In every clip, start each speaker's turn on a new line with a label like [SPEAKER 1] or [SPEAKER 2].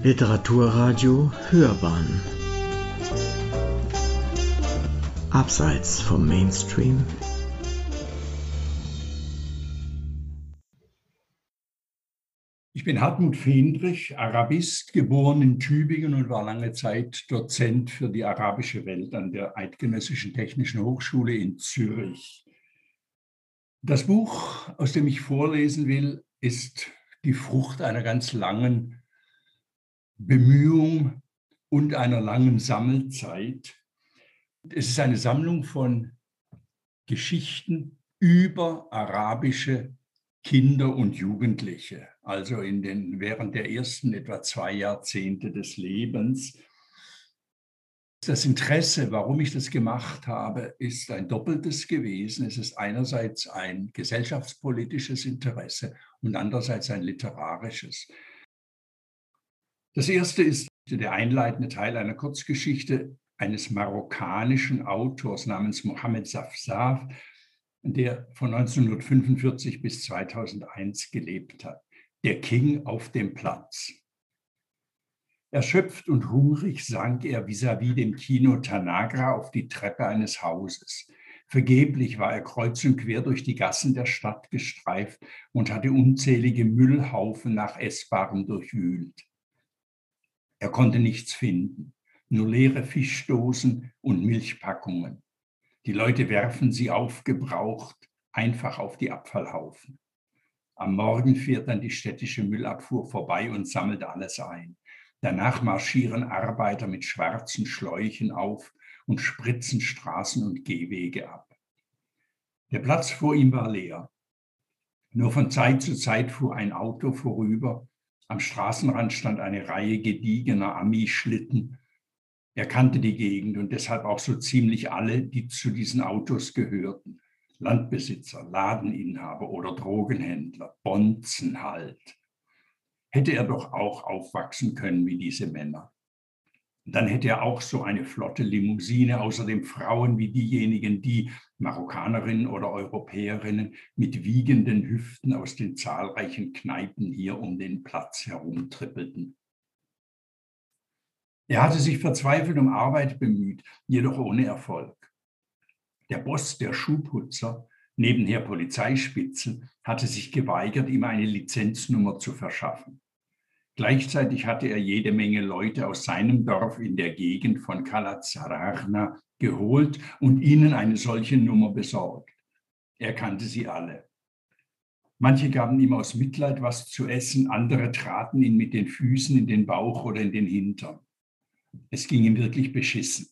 [SPEAKER 1] Literaturradio Hörbahn Abseits vom Mainstream
[SPEAKER 2] Ich bin Hartmut Fendrich, Arabist, geboren in Tübingen und war lange Zeit Dozent für die arabische Welt an der Eidgenössischen Technischen Hochschule in Zürich. Das Buch, aus dem ich vorlesen will, ist die Frucht einer ganz langen Bemühung und einer langen Sammelzeit. Es ist eine Sammlung von Geschichten über arabische Kinder und Jugendliche, also in den, während der ersten etwa zwei Jahrzehnte des Lebens. Das Interesse, warum ich das gemacht habe, ist ein doppeltes gewesen. Es ist einerseits ein gesellschaftspolitisches Interesse und andererseits ein literarisches. Das erste ist der einleitende Teil einer Kurzgeschichte eines marokkanischen Autors namens Mohammed Safsaf, der von 1945 bis 2001 gelebt hat. Der King auf dem Platz. Erschöpft und hungrig sank er vis-à-vis -vis dem Kino Tanagra auf die Treppe eines Hauses. Vergeblich war er kreuz und quer durch die Gassen der Stadt gestreift und hatte unzählige Müllhaufen nach Essbarem durchwühlt. Er konnte nichts finden, nur leere Fischdosen und Milchpackungen. Die Leute werfen sie aufgebraucht einfach auf die Abfallhaufen. Am Morgen fährt dann die städtische Müllabfuhr vorbei und sammelt alles ein. Danach marschieren Arbeiter mit schwarzen Schläuchen auf und spritzen Straßen und Gehwege ab. Der Platz vor ihm war leer. Nur von Zeit zu Zeit fuhr ein Auto vorüber. Am Straßenrand stand eine Reihe gediegener Ami-Schlitten. Er kannte die Gegend und deshalb auch so ziemlich alle, die zu diesen Autos gehörten. Landbesitzer, Ladeninhaber oder Drogenhändler, Bonzen halt hätte er doch auch aufwachsen können wie diese Männer. Dann hätte er auch so eine flotte Limousine, außerdem Frauen wie diejenigen, die Marokkanerinnen oder Europäerinnen mit wiegenden Hüften aus den zahlreichen Kneipen hier um den Platz herumtrippelten. Er hatte sich verzweifelt um Arbeit bemüht, jedoch ohne Erfolg. Der Boss der Schuhputzer, nebenher Polizeispitzel, hatte sich geweigert, ihm eine Lizenznummer zu verschaffen. Gleichzeitig hatte er jede Menge Leute aus seinem Dorf in der Gegend von Kalazarachna geholt und ihnen eine solche Nummer besorgt. Er kannte sie alle. Manche gaben ihm aus Mitleid was zu essen, andere traten ihn mit den Füßen in den Bauch oder in den Hintern. Es ging ihm wirklich beschissen.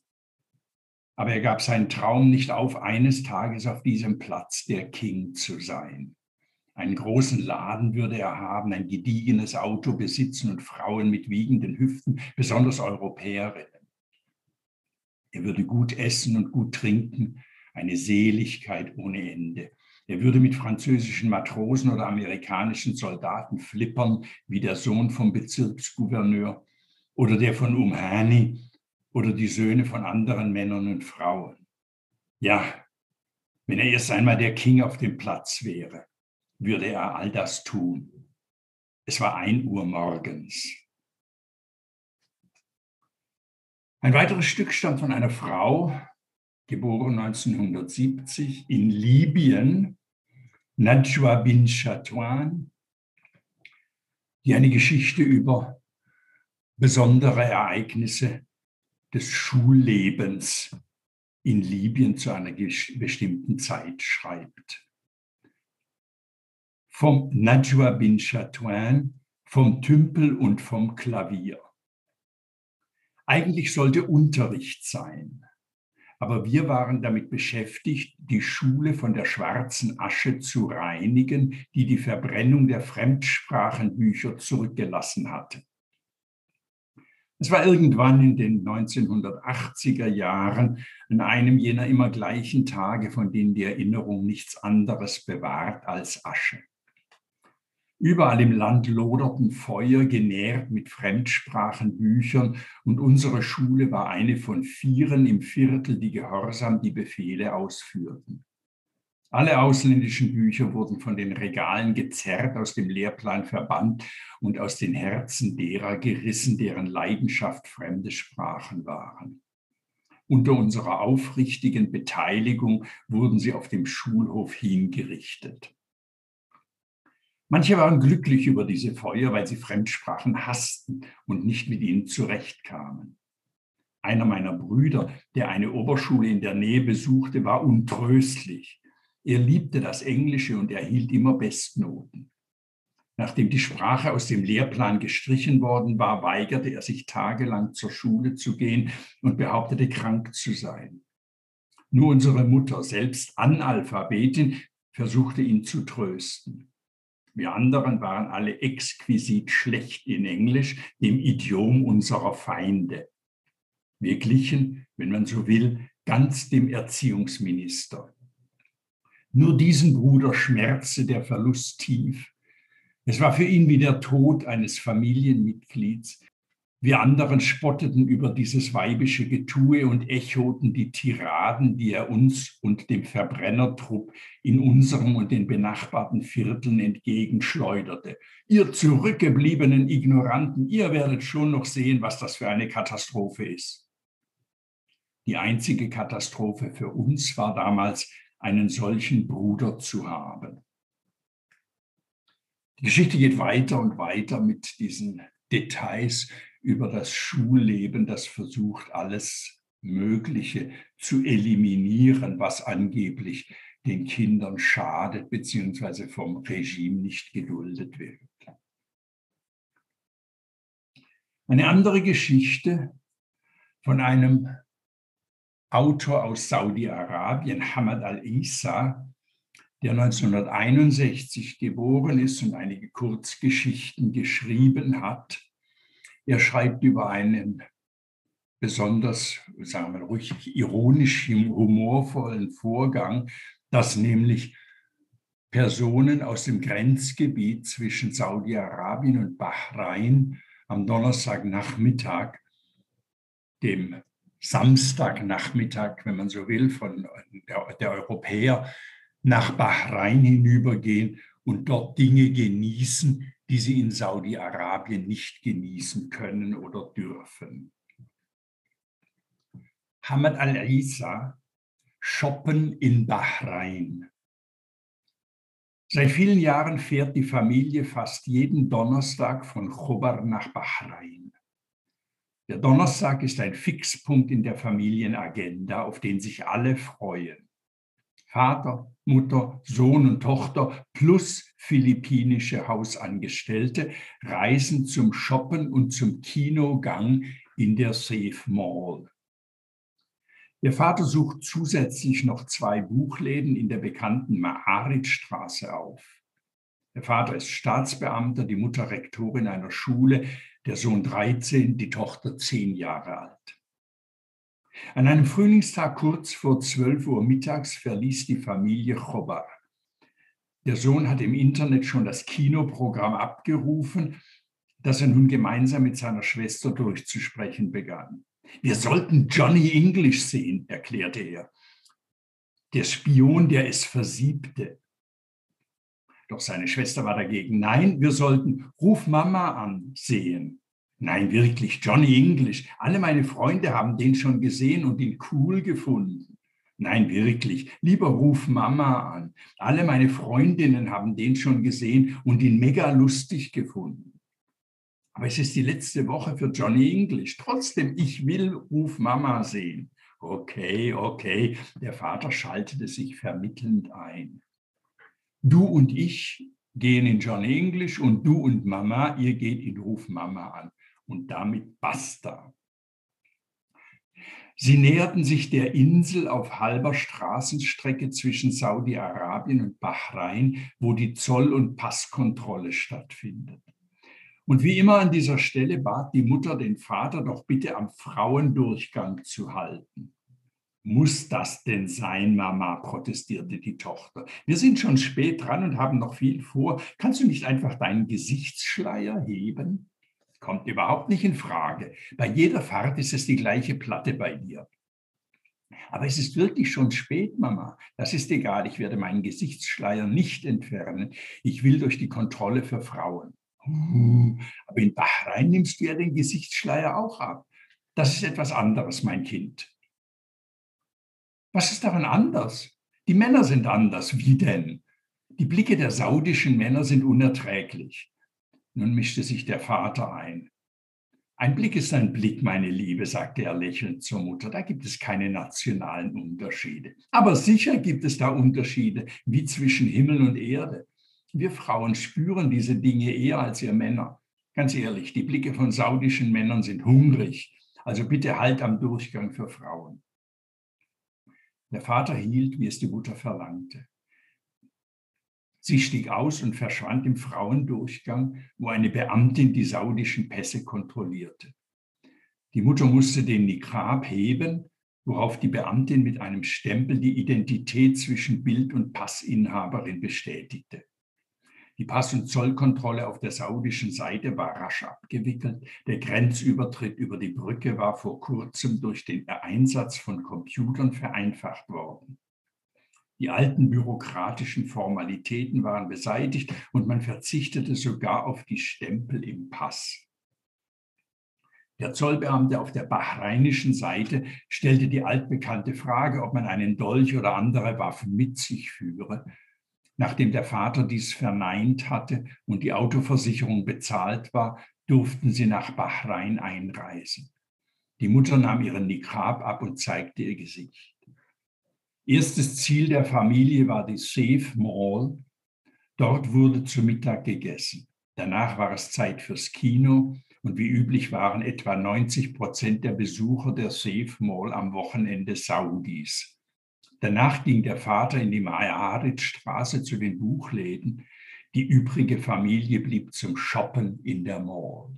[SPEAKER 2] Aber er gab seinen Traum nicht auf, eines Tages auf diesem Platz der King zu sein. Einen großen Laden würde er haben, ein gediegenes Auto besitzen und Frauen mit wiegenden Hüften, besonders Europäerinnen. Er würde gut essen und gut trinken, eine Seligkeit ohne Ende. Er würde mit französischen Matrosen oder amerikanischen Soldaten flippern, wie der Sohn vom Bezirksgouverneur oder der von Umhani oder die Söhne von anderen Männern und Frauen. Ja, wenn er erst einmal der King auf dem Platz wäre würde er all das tun. Es war ein Uhr morgens. Ein weiteres Stück stammt von einer Frau, geboren 1970 in Libyen, Najwa bin Chatouan, die eine Geschichte über besondere Ereignisse des Schullebens in Libyen zu einer bestimmten Zeit schreibt vom Najwa bin Chatouin, vom Tümpel und vom Klavier. Eigentlich sollte Unterricht sein, aber wir waren damit beschäftigt, die Schule von der schwarzen Asche zu reinigen, die die Verbrennung der Fremdsprachenbücher zurückgelassen hatte. Es war irgendwann in den 1980er Jahren, an einem jener immer gleichen Tage, von denen die Erinnerung nichts anderes bewahrt als Asche. Überall im Land loderten Feuer, genährt mit Fremdsprachenbüchern, und unsere Schule war eine von vieren im Viertel, die gehorsam die Befehle ausführten. Alle ausländischen Bücher wurden von den Regalen gezerrt, aus dem Lehrplan verbannt und aus den Herzen derer gerissen, deren Leidenschaft fremde Sprachen waren. Unter unserer aufrichtigen Beteiligung wurden sie auf dem Schulhof hingerichtet. Manche waren glücklich über diese Feuer, weil sie Fremdsprachen hassten und nicht mit ihnen zurechtkamen. Einer meiner Brüder, der eine Oberschule in der Nähe besuchte, war untröstlich. Er liebte das Englische und erhielt immer Bestnoten. Nachdem die Sprache aus dem Lehrplan gestrichen worden war, weigerte er sich tagelang zur Schule zu gehen und behauptete, krank zu sein. Nur unsere Mutter, selbst Analphabetin, versuchte ihn zu trösten. Wir anderen waren alle exquisit schlecht in Englisch, dem Idiom unserer Feinde. Wir glichen, wenn man so will, ganz dem Erziehungsminister. Nur diesen Bruder schmerzte der Verlust tief. Es war für ihn wie der Tod eines Familienmitglieds. Wir anderen spotteten über dieses weibische Getue und echoten die Tiraden, die er uns und dem Verbrennertrupp in unserem und den benachbarten Vierteln entgegenschleuderte. Ihr zurückgebliebenen Ignoranten, ihr werdet schon noch sehen, was das für eine Katastrophe ist. Die einzige Katastrophe für uns war damals, einen solchen Bruder zu haben. Die Geschichte geht weiter und weiter mit diesen Details über das Schulleben, das versucht, alles Mögliche zu eliminieren, was angeblich den Kindern schadet bzw. vom Regime nicht geduldet wird. Eine andere Geschichte von einem Autor aus Saudi-Arabien, Hamad al-Isa, der 1961 geboren ist und einige Kurzgeschichten geschrieben hat. Er schreibt über einen besonders, sagen wir ruhig, ironisch humorvollen Vorgang, dass nämlich Personen aus dem Grenzgebiet zwischen Saudi-Arabien und Bahrain am Donnerstagnachmittag dem Samstagnachmittag, wenn man so will, von der, der Europäer nach Bahrain hinübergehen und dort Dinge genießen, die sie in Saudi-Arabien nicht genießen können oder dürfen. Hamad al-Isa, Shoppen in Bahrain. Seit vielen Jahren fährt die Familie fast jeden Donnerstag von Khobar nach Bahrain. Der Donnerstag ist ein Fixpunkt in der Familienagenda, auf den sich alle freuen. Vater, Mutter, Sohn und Tochter plus philippinische Hausangestellte reisen zum Shoppen und zum Kinogang in der Safe Mall. Der Vater sucht zusätzlich noch zwei Buchläden in der bekannten Maaritstraße auf. Der Vater ist Staatsbeamter, die Mutter Rektorin einer Schule, der Sohn 13, die Tochter 10 Jahre alt. An einem Frühlingstag kurz vor 12 Uhr mittags verließ die Familie Chobar. Der Sohn hat im Internet schon das Kinoprogramm abgerufen, das er nun gemeinsam mit seiner Schwester durchzusprechen begann. Wir sollten Johnny English sehen, erklärte er. Der Spion, der es versiebte. Doch seine Schwester war dagegen. Nein, wir sollten Ruf Mama ansehen. Nein, wirklich, Johnny English. Alle meine Freunde haben den schon gesehen und ihn cool gefunden. Nein, wirklich, lieber Ruf Mama an. Alle meine Freundinnen haben den schon gesehen und ihn mega lustig gefunden. Aber es ist die letzte Woche für Johnny English. Trotzdem, ich will Ruf Mama sehen. Okay, okay. Der Vater schaltete sich vermittelnd ein. Du und ich gehen in John English und du und Mama, ihr geht in Ruf Mama an. Und damit basta. Sie näherten sich der Insel auf halber Straßenstrecke zwischen Saudi-Arabien und Bahrain, wo die Zoll- und Passkontrolle stattfindet. Und wie immer an dieser Stelle bat die Mutter den Vater doch bitte am Frauendurchgang zu halten. Muss das denn sein, Mama? protestierte die Tochter. Wir sind schon spät dran und haben noch viel vor. Kannst du nicht einfach deinen Gesichtsschleier heben? Kommt überhaupt nicht in Frage. Bei jeder Fahrt ist es die gleiche Platte bei dir. Aber es ist wirklich schon spät, Mama. Das ist egal, ich werde meinen Gesichtsschleier nicht entfernen. Ich will durch die Kontrolle für Frauen. Aber in Bahrain nimmst du ja den Gesichtsschleier auch ab. Das ist etwas anderes, mein Kind. Was ist daran anders? Die Männer sind anders. Wie denn? Die Blicke der saudischen Männer sind unerträglich. Nun mischte sich der Vater ein. Ein Blick ist ein Blick, meine Liebe, sagte er lächelnd zur Mutter. Da gibt es keine nationalen Unterschiede. Aber sicher gibt es da Unterschiede, wie zwischen Himmel und Erde. Wir Frauen spüren diese Dinge eher als ihr Männer. Ganz ehrlich, die Blicke von saudischen Männern sind hungrig. Also bitte halt am Durchgang für Frauen. Der Vater hielt, wie es die Mutter verlangte. Sie stieg aus und verschwand im Frauendurchgang, wo eine Beamtin die saudischen Pässe kontrollierte. Die Mutter musste den Niqab heben, worauf die Beamtin mit einem Stempel die Identität zwischen Bild- und Passinhaberin bestätigte. Die Pass- und Zollkontrolle auf der saudischen Seite war rasch abgewickelt. Der Grenzübertritt über die Brücke war vor kurzem durch den Einsatz von Computern vereinfacht worden. Die alten bürokratischen Formalitäten waren beseitigt und man verzichtete sogar auf die Stempel im Pass. Der Zollbeamte auf der bahreinischen Seite stellte die altbekannte Frage, ob man einen Dolch oder andere Waffen mit sich führe. Nachdem der Vater dies verneint hatte und die Autoversicherung bezahlt war, durften sie nach Bahrain einreisen. Die Mutter nahm ihren Niqab ab und zeigte ihr Gesicht. Erstes Ziel der Familie war die Safe Mall. Dort wurde zu Mittag gegessen. Danach war es Zeit fürs Kino und wie üblich waren etwa 90 Prozent der Besucher der Safe Mall am Wochenende Saudis. Danach ging der Vater in die Mayarit-Straße zu den Buchläden. Die übrige Familie blieb zum Shoppen in der Mall.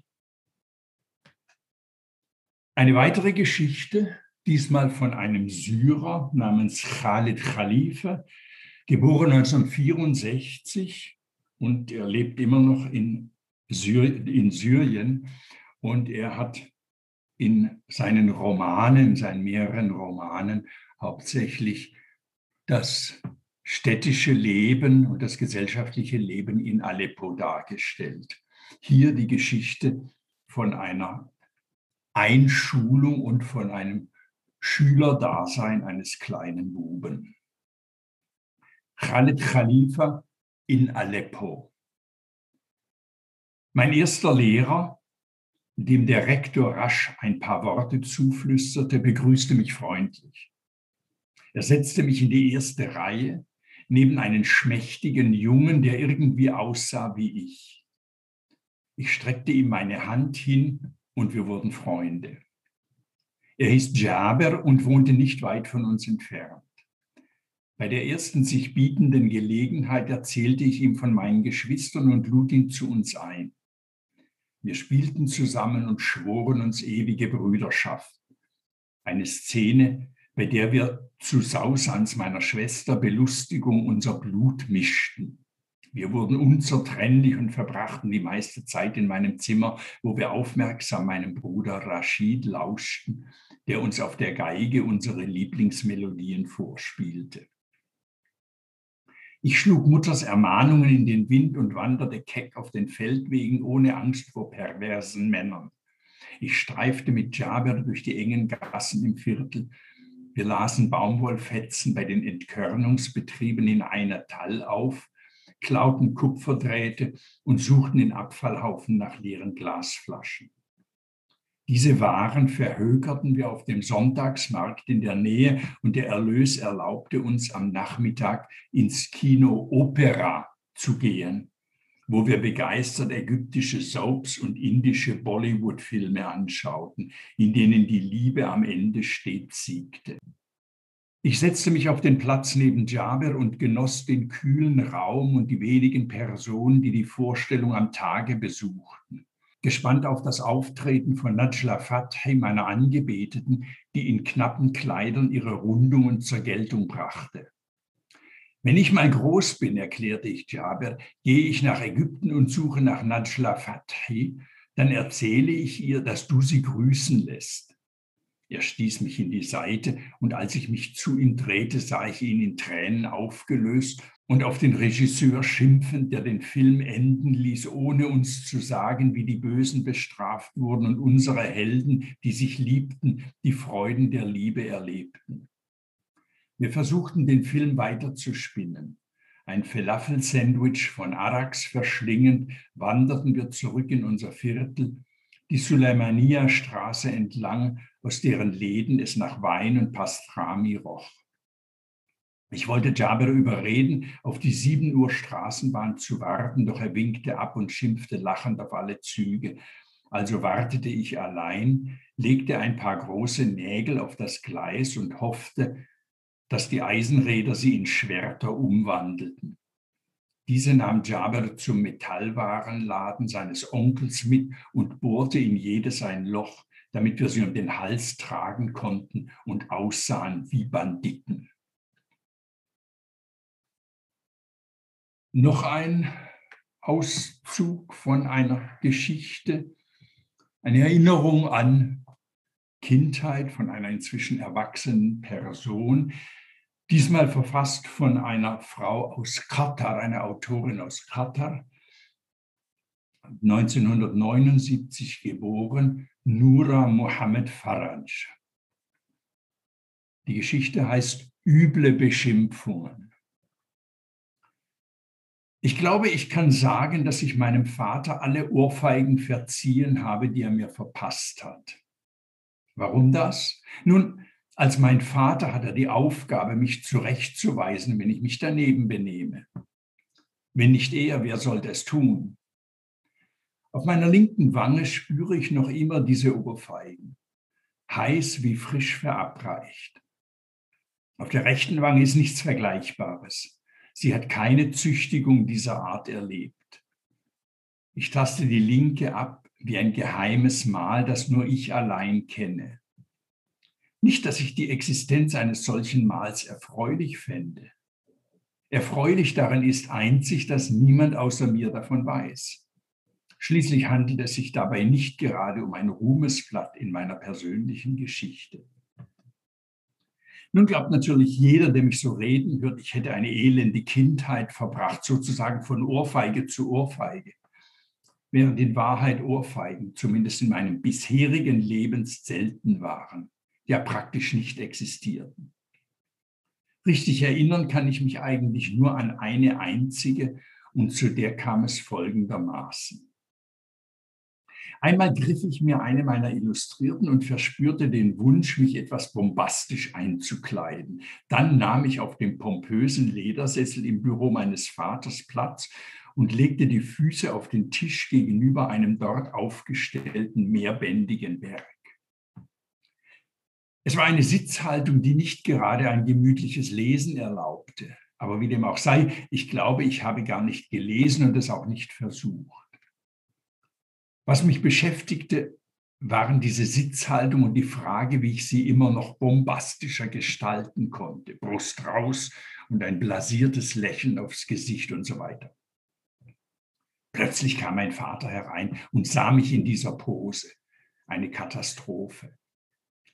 [SPEAKER 2] Eine weitere Geschichte diesmal von einem Syrer namens Khalid Khalifa, geboren 1964 und er lebt immer noch in, Syr in Syrien und er hat in seinen Romanen, in seinen mehreren Romanen hauptsächlich das städtische Leben und das gesellschaftliche Leben in Aleppo dargestellt. Hier die Geschichte von einer Einschulung und von einem Schülerdasein eines kleinen Buben. Khaled Khalifa in Aleppo. Mein erster Lehrer, dem der Rektor rasch ein paar Worte zuflüsterte, begrüßte mich freundlich. Er setzte mich in die erste Reihe neben einen schmächtigen Jungen, der irgendwie aussah wie ich. Ich streckte ihm meine Hand hin und wir wurden Freunde. Er hieß Jaber und wohnte nicht weit von uns entfernt. Bei der ersten sich bietenden Gelegenheit erzählte ich ihm von meinen Geschwistern und lud ihn zu uns ein. Wir spielten zusammen und schworen uns ewige Brüderschaft. Eine Szene, bei der wir zu Sausans meiner Schwester Belustigung unser Blut mischten. Wir wurden unzertrennlich und verbrachten die meiste Zeit in meinem Zimmer, wo wir aufmerksam meinem Bruder Rashid lauschten der uns auf der Geige unsere Lieblingsmelodien vorspielte. Ich schlug Mutters Ermahnungen in den Wind und wanderte keck auf den Feldwegen ohne Angst vor perversen Männern. Ich streifte mit Jaber durch die engen Gassen im Viertel. Wir lasen Baumwollfetzen bei den Entkörnungsbetrieben in einer Tall auf, klauten Kupferdrähte und suchten in Abfallhaufen nach leeren Glasflaschen. Diese Waren verhökerten wir auf dem Sonntagsmarkt in der Nähe und der Erlös erlaubte uns am Nachmittag ins Kino Opera zu gehen, wo wir begeistert ägyptische Soaps und indische Bollywood-Filme anschauten, in denen die Liebe am Ende stets siegte. Ich setzte mich auf den Platz neben Jaber und genoss den kühlen Raum und die wenigen Personen, die die Vorstellung am Tage besuchten gespannt auf das Auftreten von Najla Fathi, meiner Angebeteten, die in knappen Kleidern ihre Rundungen zur Geltung brachte. Wenn ich mal groß bin, erklärte ich Jaber, gehe ich nach Ägypten und suche nach Najla Fathi, dann erzähle ich ihr, dass du sie grüßen lässt. Er stieß mich in die Seite und als ich mich zu ihm drehte, sah ich ihn in Tränen aufgelöst und auf den Regisseur schimpfend, der den Film enden ließ, ohne uns zu sagen, wie die Bösen bestraft wurden und unsere Helden, die sich liebten, die Freuden der Liebe erlebten. Wir versuchten den Film weiter zu spinnen. Ein Falafel-Sandwich von Arax verschlingend wanderten wir zurück in unser Viertel, die Suleimania-Straße entlang, aus deren Läden es nach Wein und Pastrami roch. Ich wollte Jaber überreden, auf die 7 Uhr Straßenbahn zu warten, doch er winkte ab und schimpfte lachend auf alle Züge. Also wartete ich allein, legte ein paar große Nägel auf das Gleis und hoffte, dass die Eisenräder sie in Schwerter umwandelten. Diese nahm Jaber zum Metallwarenladen seines Onkels mit und bohrte in jedes ein Loch, damit wir sie um den Hals tragen konnten und aussahen wie Banditen. Noch ein Auszug von einer Geschichte, eine Erinnerung an Kindheit von einer inzwischen erwachsenen Person, diesmal verfasst von einer Frau aus Katar, einer Autorin aus Katar, 1979 geboren, Nura Mohammed Faraj. Die Geschichte heißt Üble Beschimpfungen. Ich glaube, ich kann sagen, dass ich meinem Vater alle Ohrfeigen verziehen habe, die er mir verpasst hat. Warum das? Nun, als mein Vater hat er die Aufgabe, mich zurechtzuweisen, wenn ich mich daneben benehme. Wenn nicht er, wer sollte es tun? Auf meiner linken Wange spüre ich noch immer diese Ohrfeigen, heiß wie frisch verabreicht. Auf der rechten Wange ist nichts Vergleichbares. Sie hat keine Züchtigung dieser Art erlebt. Ich taste die linke ab wie ein geheimes Mal, das nur ich allein kenne. Nicht, dass ich die Existenz eines solchen Mals erfreulich fände. Erfreulich daran ist einzig, dass niemand außer mir davon weiß. Schließlich handelt es sich dabei nicht gerade um ein Ruhmesblatt in meiner persönlichen Geschichte. Nun glaubt natürlich jeder, der mich so reden hört, ich hätte eine elende Kindheit verbracht, sozusagen von Ohrfeige zu Ohrfeige. Während in Wahrheit Ohrfeigen, zumindest in meinem bisherigen Leben, selten waren, ja praktisch nicht existierten. Richtig erinnern kann ich mich eigentlich nur an eine einzige und zu der kam es folgendermaßen. Einmal griff ich mir eine meiner Illustrierten und verspürte den Wunsch, mich etwas bombastisch einzukleiden. Dann nahm ich auf dem pompösen Ledersessel im Büro meines Vaters Platz und legte die Füße auf den Tisch gegenüber einem dort aufgestellten mehrbändigen Berg. Es war eine Sitzhaltung, die nicht gerade ein gemütliches Lesen erlaubte. Aber wie dem auch sei, ich glaube, ich habe gar nicht gelesen und es auch nicht versucht. Was mich beschäftigte, waren diese Sitzhaltung und die Frage, wie ich sie immer noch bombastischer gestalten konnte. Brust raus und ein blasiertes Lächeln aufs Gesicht und so weiter. Plötzlich kam mein Vater herein und sah mich in dieser Pose. Eine Katastrophe.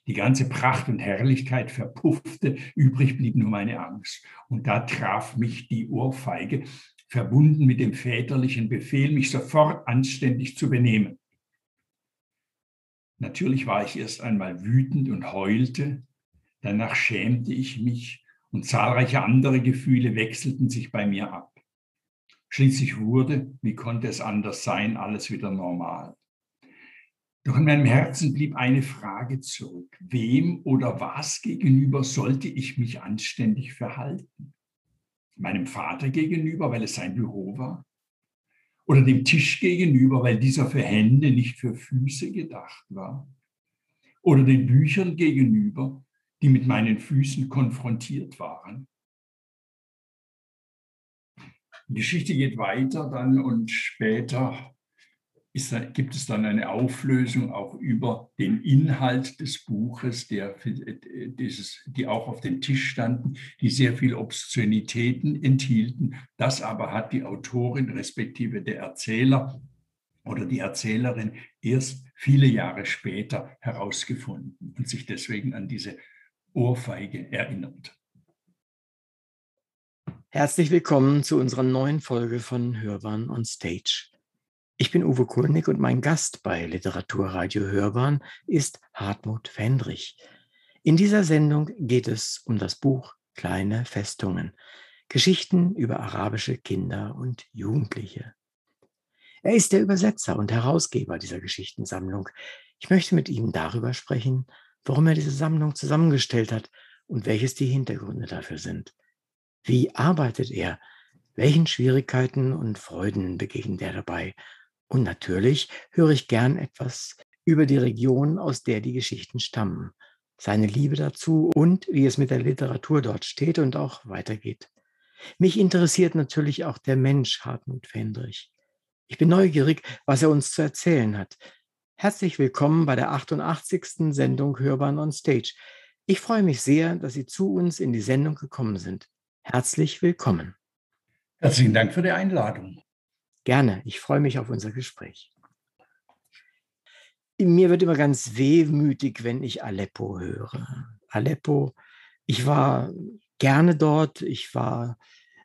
[SPEAKER 2] Die ganze Pracht und Herrlichkeit verpuffte, übrig blieb nur meine Angst. Und da traf mich die Ohrfeige, verbunden mit dem väterlichen Befehl, mich sofort anständig zu benehmen. Natürlich war ich erst einmal wütend und heulte, danach schämte ich mich und zahlreiche andere Gefühle wechselten sich bei mir ab. Schließlich wurde, wie konnte es anders sein, alles wieder normal. Doch in meinem Herzen blieb eine Frage zurück. Wem oder was gegenüber sollte ich mich anständig verhalten? Meinem Vater gegenüber, weil es sein Büro war, oder dem Tisch gegenüber, weil dieser für Hände, nicht für Füße gedacht war, oder den Büchern gegenüber, die mit meinen Füßen konfrontiert waren. Die Geschichte geht weiter dann und später ist, gibt es dann eine Auflösung auch über den Inhalt des Buches, der, dieses, die auch auf dem Tisch standen, die sehr viel Obszönitäten enthielten. Das aber hat die Autorin respektive der Erzähler oder die Erzählerin erst viele Jahre später herausgefunden und sich deswegen an diese Ohrfeige erinnert.
[SPEAKER 1] Herzlich willkommen zu unserer neuen Folge von Hörbahn on Stage. Ich bin Uwe Kulnig und mein Gast bei Literaturradio Hörbahn ist Hartmut Fendrich. In dieser Sendung geht es um das Buch Kleine Festungen, Geschichten über arabische Kinder und Jugendliche. Er ist der Übersetzer und Herausgeber dieser Geschichtensammlung. Ich möchte mit ihm darüber sprechen, warum er diese Sammlung zusammengestellt hat und welches die Hintergründe dafür sind. Wie arbeitet er? Welchen Schwierigkeiten und Freuden begegnet er dabei? Und natürlich höre ich gern etwas über die Region, aus der die Geschichten stammen, seine Liebe dazu und wie es mit der Literatur dort steht und auch weitergeht. Mich interessiert natürlich auch der Mensch Hartmut Fendrich. Ich bin neugierig, was er uns zu erzählen hat. Herzlich willkommen bei der 88. Sendung Hörbahn on Stage. Ich freue mich sehr, dass Sie zu uns in die Sendung gekommen sind. Herzlich willkommen.
[SPEAKER 2] Herzlichen Dank für die Einladung.
[SPEAKER 1] Gerne, ich freue mich auf unser Gespräch. Mir wird immer ganz wehmütig, wenn ich Aleppo höre. Aleppo, ich war gerne dort, ich war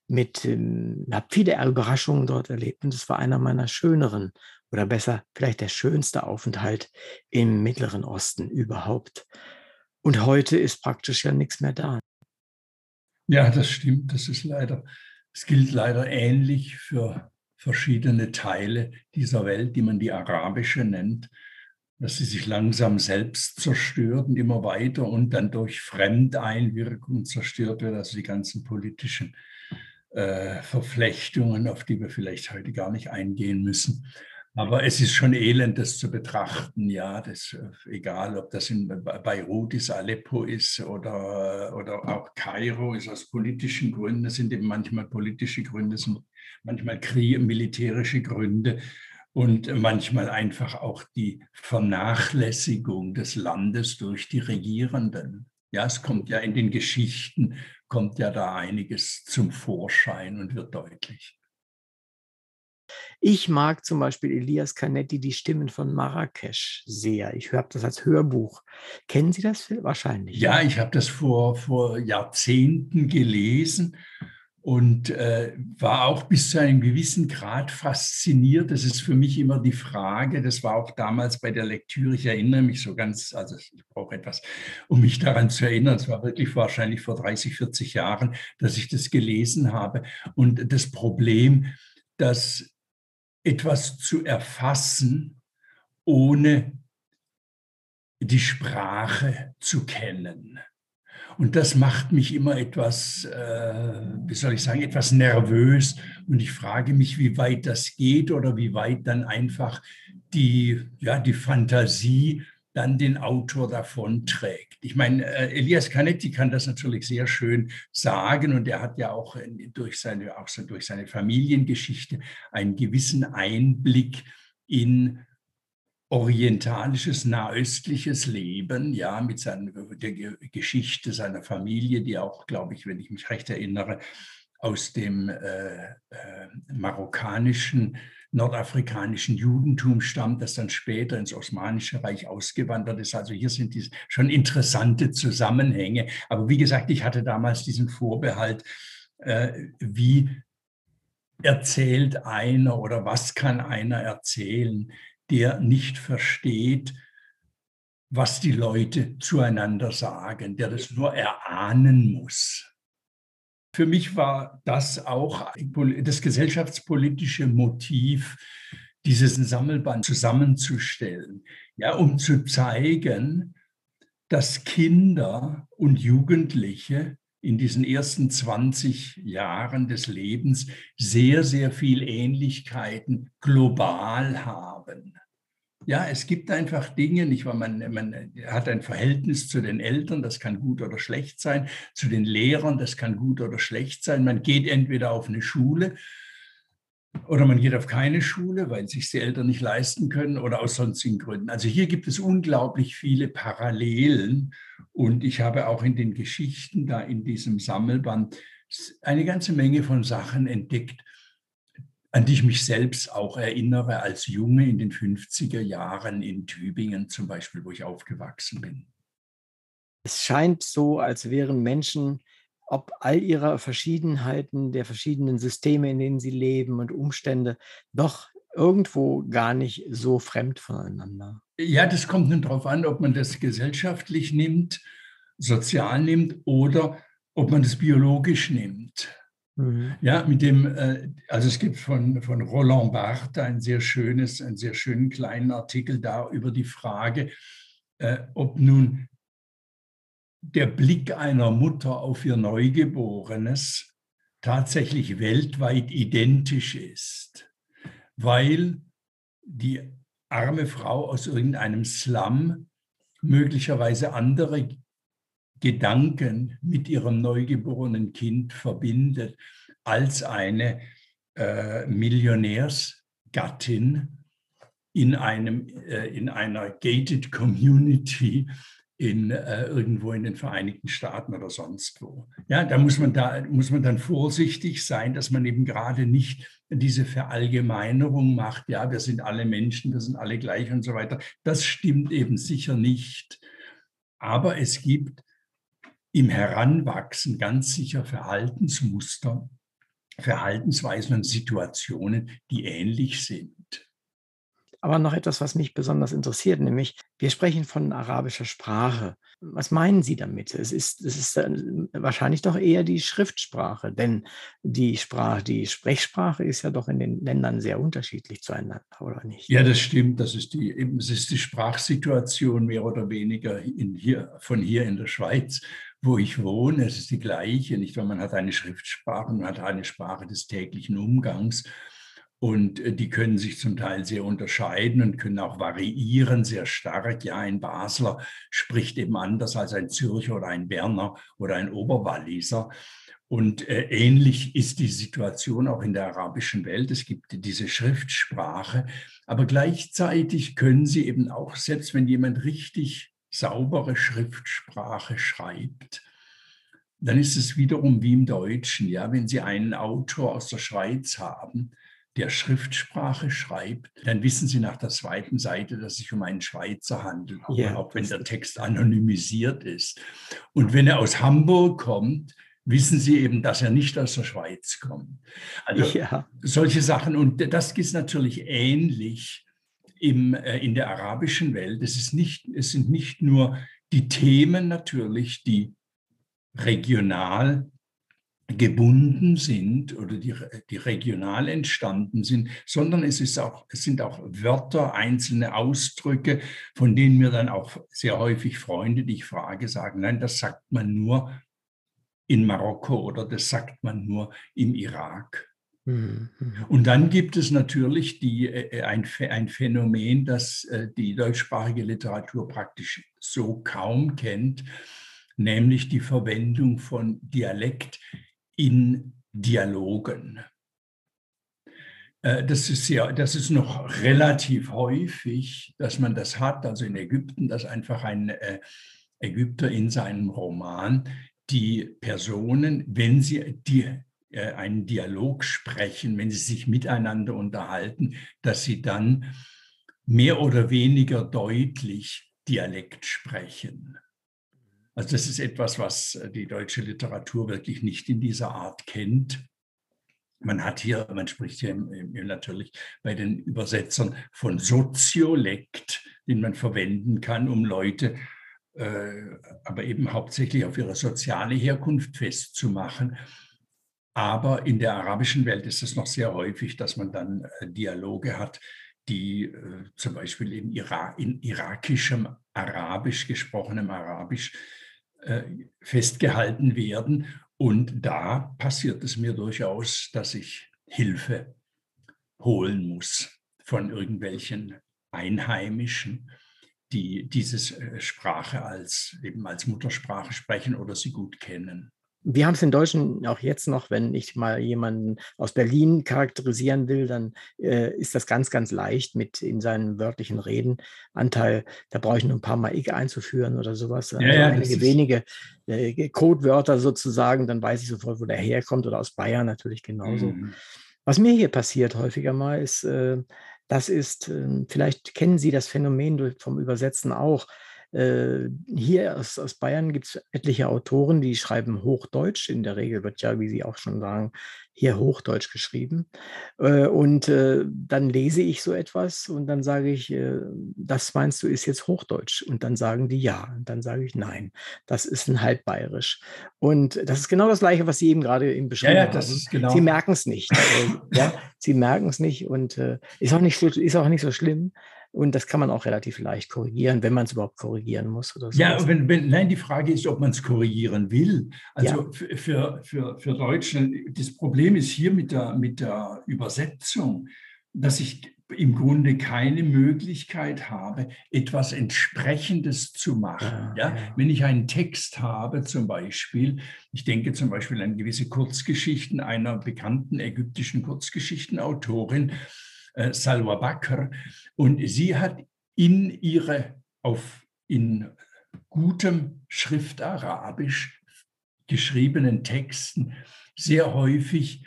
[SPEAKER 1] mit, ähm, habe viele Überraschungen dort erlebt und es war einer meiner schöneren oder besser vielleicht der schönste Aufenthalt im Mittleren Osten überhaupt. Und heute ist praktisch ja nichts mehr da.
[SPEAKER 2] Ja, das stimmt. Das ist leider, es gilt leider ähnlich für verschiedene Teile dieser Welt, die man die arabische nennt, dass sie sich langsam selbst zerstört und immer weiter und dann durch Fremdeinwirkung zerstört wird, also die ganzen politischen äh, Verflechtungen, auf die wir vielleicht heute gar nicht eingehen müssen. Aber es ist schon elend, das zu betrachten. Ja, das, äh, egal, ob das in Beirut ist, Aleppo ist oder, oder auch Kairo ist aus politischen Gründen. Das sind eben manchmal politische Gründe, sind manchmal Krieg, militärische Gründe und manchmal einfach auch die Vernachlässigung des Landes durch die Regierenden. Ja, es kommt ja in den Geschichten, kommt ja da einiges zum Vorschein und wird deutlich.
[SPEAKER 1] Ich mag zum Beispiel Elias Canetti, die Stimmen von Marrakesch, sehr. Ich habe das als Hörbuch. Kennen Sie das wahrscheinlich?
[SPEAKER 2] Ja, ich habe das vor, vor Jahrzehnten gelesen und äh, war auch bis zu einem gewissen Grad fasziniert. Das ist für mich immer die Frage, das war auch damals bei der Lektüre, ich erinnere mich so ganz, also ich brauche etwas, um mich daran zu erinnern, es war wirklich wahrscheinlich vor 30, 40 Jahren, dass ich das gelesen habe. Und das Problem, dass etwas zu erfassen, ohne die Sprache zu kennen. Und das macht mich immer etwas, äh, wie soll ich sagen, etwas nervös. Und ich frage mich, wie weit das geht oder wie weit dann einfach die, ja, die Fantasie dann den Autor davon trägt. Ich meine, äh, Elias Canetti kann das natürlich sehr schön sagen und er hat ja auch durch seine, auch durch seine Familiengeschichte einen gewissen Einblick in orientalisches, nahöstliches Leben, ja, mit seiner, der Geschichte seiner Familie, die auch, glaube ich, wenn ich mich recht erinnere, aus dem äh, äh, marokkanischen nordafrikanischen Judentum stammt, das dann später ins Osmanische Reich ausgewandert ist. Also hier sind diese schon interessante Zusammenhänge. Aber wie gesagt, ich hatte damals diesen Vorbehalt, äh, wie erzählt einer oder was kann einer erzählen, der nicht versteht, was die Leute zueinander sagen, der das nur erahnen muss. Für mich war das auch das gesellschaftspolitische Motiv, dieses Sammelband zusammenzustellen, ja, um zu zeigen, dass Kinder und Jugendliche in diesen ersten 20 Jahren des Lebens sehr, sehr viel Ähnlichkeiten global haben. Ja, es gibt einfach Dinge, nicht wahr? Man, man hat ein Verhältnis zu den Eltern, das kann gut oder schlecht sein, zu den Lehrern, das kann gut oder schlecht sein. Man geht entweder auf eine Schule oder man geht auf keine Schule, weil sich die Eltern nicht leisten können oder aus sonstigen Gründen. Also hier gibt es unglaublich viele Parallelen und ich habe auch in den Geschichten da in diesem Sammelband eine ganze Menge von Sachen entdeckt, an die ich mich selbst auch erinnere als Junge in den 50er Jahren in Tübingen zum Beispiel, wo ich aufgewachsen bin.
[SPEAKER 1] Es scheint so, als wären Menschen, ob all ihrer Verschiedenheiten, der verschiedenen Systeme, in denen sie leben und Umstände, doch irgendwo gar nicht so fremd voneinander.
[SPEAKER 2] Ja, das kommt nun darauf an, ob man das gesellschaftlich nimmt, sozial nimmt oder ob man das biologisch nimmt. Mhm. Ja, mit dem, äh, also es gibt von, von Roland Barthes ein sehr schönes, einen sehr schönen kleinen Artikel da über die Frage, äh, ob nun der Blick einer Mutter auf ihr Neugeborenes tatsächlich weltweit identisch ist, weil die arme Frau aus irgendeinem Slum möglicherweise andere Gedanken mit ihrem neugeborenen Kind verbindet als eine äh, Millionärsgattin in, einem, äh, in einer gated Community in, äh, irgendwo in den Vereinigten Staaten oder sonst wo. Ja, da muss man da muss man dann vorsichtig sein, dass man eben gerade nicht diese Verallgemeinerung macht. Ja, wir sind alle Menschen, wir sind alle gleich und so weiter. Das stimmt eben sicher nicht. Aber es gibt im Heranwachsen ganz sicher Verhaltensmuster, Verhaltensweisen und Situationen, die ähnlich sind.
[SPEAKER 1] Aber noch etwas, was mich besonders interessiert, nämlich wir sprechen von arabischer Sprache. Was meinen Sie damit? Es ist, es ist wahrscheinlich doch eher die Schriftsprache, denn die Sprache, die Sprechsprache ist ja doch in den Ländern sehr unterschiedlich zueinander, oder nicht?
[SPEAKER 2] Ja, das stimmt. Das ist die, es ist die Sprachsituation mehr oder weniger in hier, von hier in der Schweiz wo ich wohne, es ist die gleiche, nicht? Weil man hat eine Schriftsprache, man hat eine Sprache des täglichen Umgangs. Und äh, die können sich zum Teil sehr unterscheiden und können auch variieren, sehr stark. Ja, ein Basler spricht eben anders als ein Zürcher oder ein Berner oder ein Oberwalliser. Und äh, ähnlich ist die Situation auch in der arabischen Welt. Es gibt diese Schriftsprache, aber gleichzeitig können sie eben auch, selbst wenn jemand richtig saubere Schriftsprache schreibt, dann ist es wiederum wie im Deutschen. Ja, wenn Sie einen Autor aus der Schweiz haben, der Schriftsprache schreibt, dann wissen Sie nach der zweiten Seite, dass es sich um einen Schweizer handelt, auch, ja, auch wenn der Text anonymisiert ist. Und wenn er aus Hamburg kommt, wissen Sie eben, dass er nicht aus der Schweiz kommt. Also ja. solche Sachen. Und das ist natürlich ähnlich im, äh, in der arabischen Welt. Es, ist nicht, es sind nicht nur die Themen natürlich, die regional gebunden sind oder die, die regional entstanden sind, sondern es, ist auch, es sind auch Wörter, einzelne Ausdrücke, von denen mir dann auch sehr häufig Freunde, die ich frage, sagen, nein, das sagt man nur in Marokko oder das sagt man nur im Irak. Mhm. Und dann gibt es natürlich die, äh, ein, ein Phänomen, das äh, die deutschsprachige Literatur praktisch so kaum kennt, nämlich die Verwendung von Dialekt in Dialogen. Äh, das ist, ja, das ist noch relativ häufig, dass man das hat, also in Ägypten, dass einfach ein äh, Ägypter in seinem Roman die Personen, wenn sie die, äh, einen Dialog sprechen, wenn sie sich miteinander unterhalten, dass sie dann mehr oder weniger deutlich Dialekt sprechen. Also das ist etwas, was äh, die deutsche Literatur wirklich nicht in dieser Art kennt. Man hat hier, man spricht hier natürlich bei den Übersetzern von Soziolekt, den man verwenden kann, um Leute, äh, aber eben hauptsächlich auf ihre soziale Herkunft festzumachen. Aber in der arabischen Welt ist es noch sehr häufig, dass man dann äh, Dialoge hat, die zum Beispiel in, Ira in irakischem Arabisch, gesprochenem Arabisch, äh, festgehalten werden. Und da passiert es mir durchaus, dass ich Hilfe holen muss von irgendwelchen Einheimischen, die diese äh, Sprache als eben als Muttersprache sprechen oder sie gut kennen.
[SPEAKER 1] Wir haben es in Deutschen auch jetzt noch, wenn ich mal jemanden aus Berlin charakterisieren will, dann äh, ist das ganz, ganz leicht mit in seinen wörtlichen Redenanteil. Da brauche ich nur ein paar Mal ich einzuführen oder sowas. Also ja, einige wenige äh, Codewörter sozusagen, dann weiß ich sofort, wo der herkommt oder aus Bayern natürlich genauso. Mhm. Was mir hier passiert häufiger mal ist, äh, das ist, äh, vielleicht kennen Sie das Phänomen vom Übersetzen auch, hier aus, aus Bayern gibt es etliche Autoren, die schreiben Hochdeutsch. In der Regel wird ja, wie Sie auch schon sagen, hier Hochdeutsch geschrieben. Äh, und äh, dann lese ich so etwas und dann sage ich, äh, das meinst du ist jetzt Hochdeutsch? Und dann sagen die ja. Und dann sage ich nein, das ist ein Halbbayerisch. Und das ist genau das Gleiche, was Sie eben gerade eben beschrieben ja, ja, haben. Genau. Sie merken es nicht. Also, ja, Sie merken es nicht und äh, ist, auch nicht, ist auch nicht so schlimm. Und das kann man auch relativ leicht korrigieren, wenn man es überhaupt korrigieren muss.
[SPEAKER 2] Oder so. Ja, wenn, wenn, nein, die Frage ist, ob man es korrigieren will. Also ja. für, für, für, Deutschland, das Problem ist hier mit der, mit der Übersetzung, dass ich im Grunde keine Möglichkeit habe, etwas Entsprechendes zu machen. Ja, ja? ja, Wenn ich einen Text habe, zum Beispiel, ich denke zum Beispiel an gewisse Kurzgeschichten einer bekannten ägyptischen Kurzgeschichtenautorin, äh, Salwa Bakr. Und sie hat in ihre, auf, in gutem Schriftarabisch geschriebenen Texten sehr häufig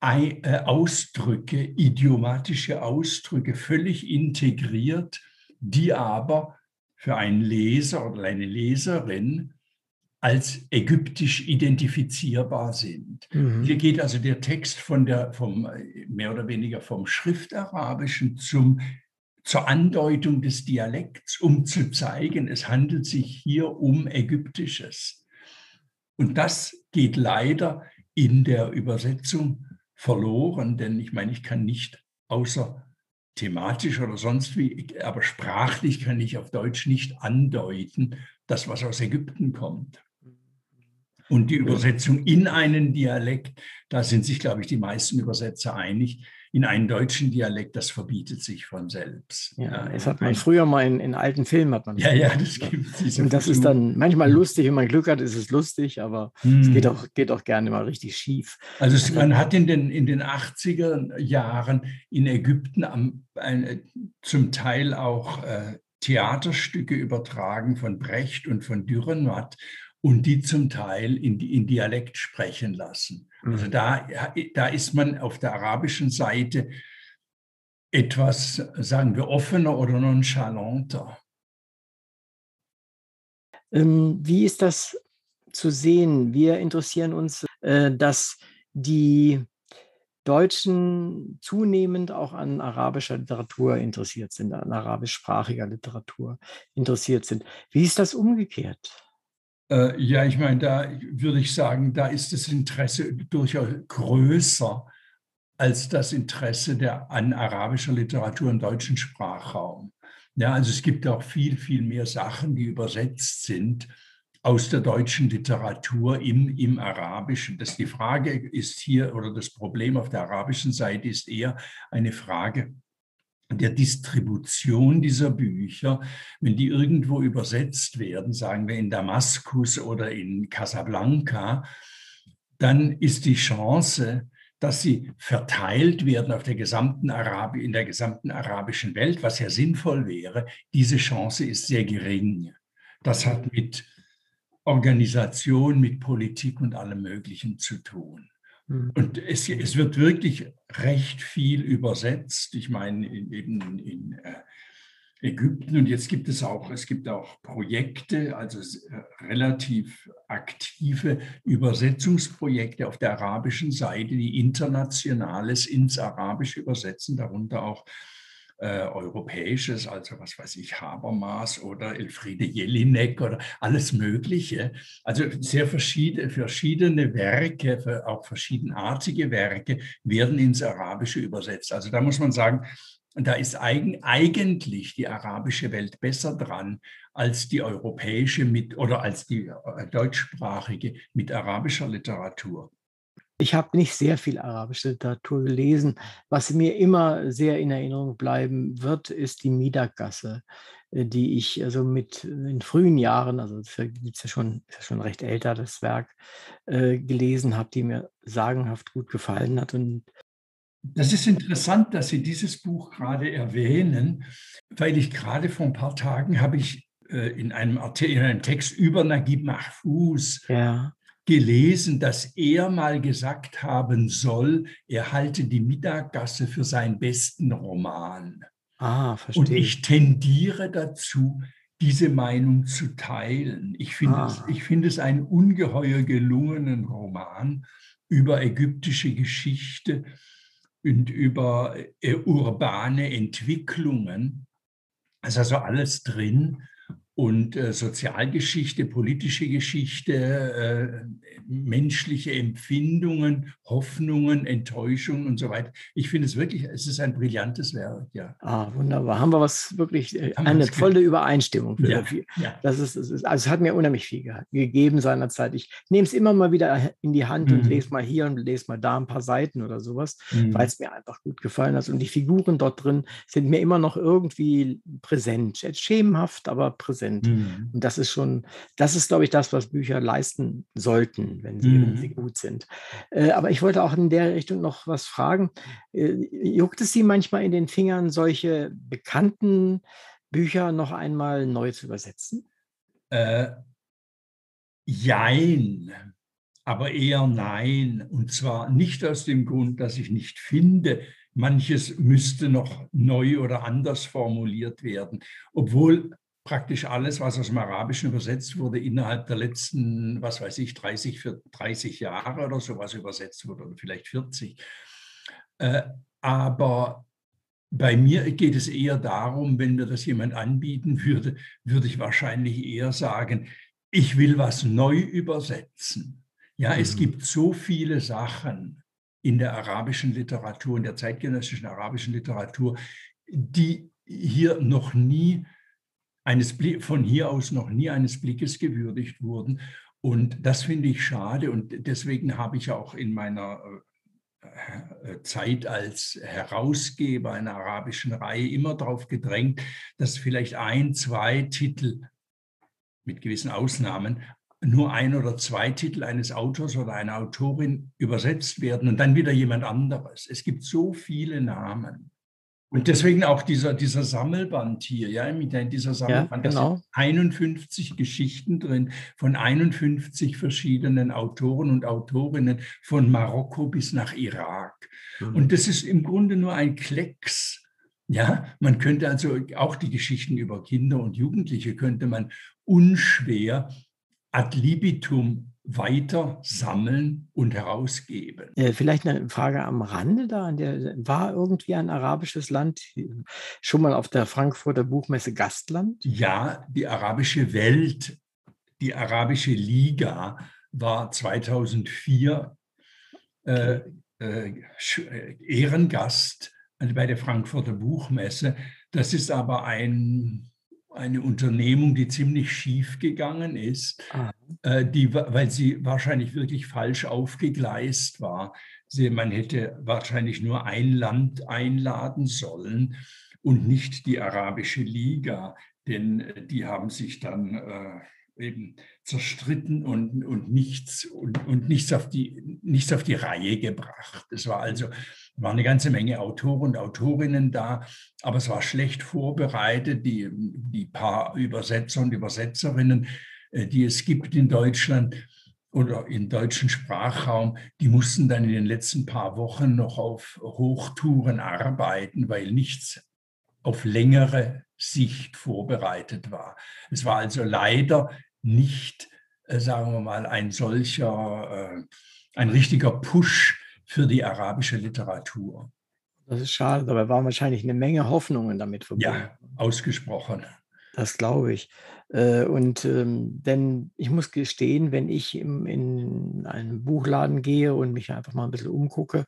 [SPEAKER 2] äh, Ausdrücke, idiomatische Ausdrücke völlig integriert, die aber für einen Leser oder eine Leserin als ägyptisch identifizierbar sind. Mhm. Hier geht also der Text von der, vom, mehr oder weniger vom Schriftarabischen zum, zur Andeutung des Dialekts, um zu zeigen, es handelt sich hier um Ägyptisches. Und das geht leider in der Übersetzung verloren, denn ich meine, ich kann nicht außer thematisch oder sonst wie, aber sprachlich kann ich auf Deutsch nicht andeuten, das, was aus Ägypten kommt. Und die Übersetzung in einen Dialekt, da sind sich, glaube ich, die meisten Übersetzer einig. In einen deutschen Dialekt, das verbietet sich von selbst.
[SPEAKER 1] Ja, das hat man früher mal in, in alten Filmen hat man.
[SPEAKER 2] Ja, ja, das gibt
[SPEAKER 1] es. Und das ist dann manchmal lustig, wenn man Glück hat, ist es lustig, aber hm. es geht auch, geht auch gerne mal richtig schief.
[SPEAKER 2] Also es, man hat in den, in den 80er Jahren in Ägypten am, ein, zum Teil auch äh, Theaterstücke übertragen von Brecht und von Dürrenmatt und die zum Teil in, in Dialekt sprechen lassen. Also mhm. da, da ist man auf der arabischen Seite etwas, sagen wir, offener oder nonchalanter.
[SPEAKER 1] Ähm, wie ist das zu sehen? Wir interessieren uns, äh, dass die Deutschen zunehmend auch an arabischer Literatur interessiert sind, an arabischsprachiger Literatur interessiert sind. Wie ist das umgekehrt?
[SPEAKER 2] Äh, ja, ich meine, da würde ich sagen, da ist das Interesse durchaus größer als das Interesse der, an arabischer Literatur im deutschen Sprachraum. Ja, also es gibt auch viel, viel mehr Sachen, die übersetzt sind aus der deutschen Literatur im, im Arabischen. Das die Frage ist hier, oder das Problem auf der arabischen Seite ist eher eine Frage der Distribution dieser Bücher, wenn die irgendwo übersetzt werden, sagen wir in Damaskus oder in Casablanca, dann ist die Chance, dass sie verteilt werden auf der gesamten Arabi in der gesamten arabischen Welt, was ja sinnvoll wäre, diese Chance ist sehr gering. Das hat mit Organisation, mit Politik und allem Möglichen zu tun. Mhm. Und es, es, wird wirklich recht viel übersetzt. Ich meine, eben in, in äh, Ägypten und jetzt gibt es auch, es gibt auch Projekte, also äh, relativ aktive Übersetzungsprojekte auf der arabischen Seite, die Internationales ins Arabische übersetzen, darunter auch äh, Europäisches, also was weiß ich, Habermas oder Elfriede Jelinek oder alles Mögliche. Also sehr verschiedene, verschiedene Werke, auch verschiedenartige Werke werden ins Arabische übersetzt. Also da muss man sagen, da ist eigentlich die arabische Welt besser dran als die europäische mit oder als die äh, deutschsprachige mit arabischer Literatur.
[SPEAKER 1] Ich habe nicht sehr viel arabische Literatur gelesen. Was mir immer sehr in Erinnerung bleiben wird, ist die Midak-Gasse, äh, die ich also mit in frühen Jahren, also das ist ja schon, ist ja schon recht älter, das Werk, äh, gelesen habe, die mir sagenhaft gut gefallen hat. Und
[SPEAKER 2] das ist interessant, dass Sie dieses Buch gerade erwähnen, weil ich gerade vor ein paar Tagen habe ich äh, in einem, Artikel, in einem Text über Naguib Mahfouz
[SPEAKER 1] ja
[SPEAKER 2] gelesen, dass er mal gesagt haben soll, er halte die Mittaggasse für seinen besten Roman.
[SPEAKER 1] Ah, verstehe.
[SPEAKER 2] Und ich tendiere dazu, diese Meinung zu teilen. Ich finde, ah. es, ich finde es einen ungeheuer gelungenen Roman über ägyptische Geschichte und über äh, urbane Entwicklungen. Es ist also alles drin und äh, Sozialgeschichte, politische Geschichte, äh, menschliche Empfindungen, Hoffnungen, Enttäuschungen und so weiter. Ich finde es wirklich, es ist ein brillantes Werk, ja.
[SPEAKER 1] Ah, wunderbar. Haben wir was wirklich, äh, eine volle Übereinstimmung.
[SPEAKER 2] Für ja, ja.
[SPEAKER 1] Das ist, das ist, also es hat mir unheimlich viel gegeben seinerzeit. Ich nehme es immer mal wieder in die Hand mhm. und lese mal hier und lese mal da ein paar Seiten oder sowas, mhm. weil es mir einfach gut gefallen hat. Und die Figuren dort drin sind mir immer noch irgendwie präsent. Schemenhaft, aber präsent sind. Mhm. Und das ist schon, das ist, glaube ich, das, was Bücher leisten sollten, wenn sie, mhm. wenn sie gut sind. Äh, aber ich wollte auch in der Richtung noch was fragen. Äh, juckt es Sie manchmal in den Fingern, solche bekannten Bücher noch einmal neu zu übersetzen?
[SPEAKER 2] Äh, jein, aber eher nein. Und zwar nicht aus dem Grund, dass ich nicht finde, manches müsste noch neu oder anders formuliert werden, obwohl praktisch alles, was aus dem Arabischen übersetzt wurde, innerhalb der letzten, was weiß ich, 30, für 30 Jahre oder sowas übersetzt wurde oder vielleicht 40. Äh, aber bei mir geht es eher darum, wenn mir das jemand anbieten würde, würde ich wahrscheinlich eher sagen, ich will was neu übersetzen. Ja, mhm. es gibt so viele Sachen in der arabischen Literatur, in der zeitgenössischen arabischen Literatur, die hier noch nie eines, von hier aus noch nie eines Blickes gewürdigt wurden. Und das finde ich schade. Und deswegen habe ich auch in meiner äh, äh, Zeit als Herausgeber einer arabischen Reihe immer darauf gedrängt, dass vielleicht ein, zwei Titel mit gewissen Ausnahmen nur ein oder zwei Titel eines Autors oder einer Autorin übersetzt werden und dann wieder jemand anderes. Es gibt so viele Namen. Und deswegen auch dieser, dieser Sammelband hier, ja, dieser Sammelband,
[SPEAKER 1] ja, genau. da
[SPEAKER 2] sind 51 Geschichten drin von 51 verschiedenen Autoren und Autorinnen von Marokko bis nach Irak. Mhm. Und das ist im Grunde nur ein Klecks. Ja, man könnte also auch die Geschichten über Kinder und Jugendliche könnte man unschwer ad libitum weiter sammeln und herausgeben.
[SPEAKER 1] Vielleicht eine Frage am Rande da. war irgendwie ein arabisches Land schon mal auf der Frankfurter Buchmesse Gastland?
[SPEAKER 2] Ja, die arabische Welt, die arabische Liga war 2004 äh, äh, äh, Ehrengast bei der Frankfurter Buchmesse. Das ist aber ein eine Unternehmung, die ziemlich schief gegangen ist, ah. äh, die, weil sie wahrscheinlich wirklich falsch aufgegleist war. Sie, man hätte wahrscheinlich nur ein Land einladen sollen und nicht die Arabische Liga, denn äh, die haben sich dann äh, eben zerstritten und, und, nichts, und, und nichts, auf die, nichts auf die Reihe gebracht. Es war also war eine ganze Menge Autoren und Autorinnen da, aber es war schlecht vorbereitet. Die, die paar Übersetzer und Übersetzerinnen, äh, die es gibt in Deutschland oder im deutschen Sprachraum, die mussten dann in den letzten paar Wochen noch auf Hochtouren arbeiten, weil nichts auf längere Sicht vorbereitet war. Es war also leider nicht, äh, sagen wir mal, ein solcher, äh, ein richtiger Push für die arabische Literatur.
[SPEAKER 1] Das ist schade, dabei waren wahrscheinlich eine Menge Hoffnungen damit
[SPEAKER 2] verbunden. Ja, ausgesprochen.
[SPEAKER 1] Das glaube ich. Äh, und ähm, denn ich muss gestehen, wenn ich in einen Buchladen gehe und mich einfach mal ein bisschen umgucke,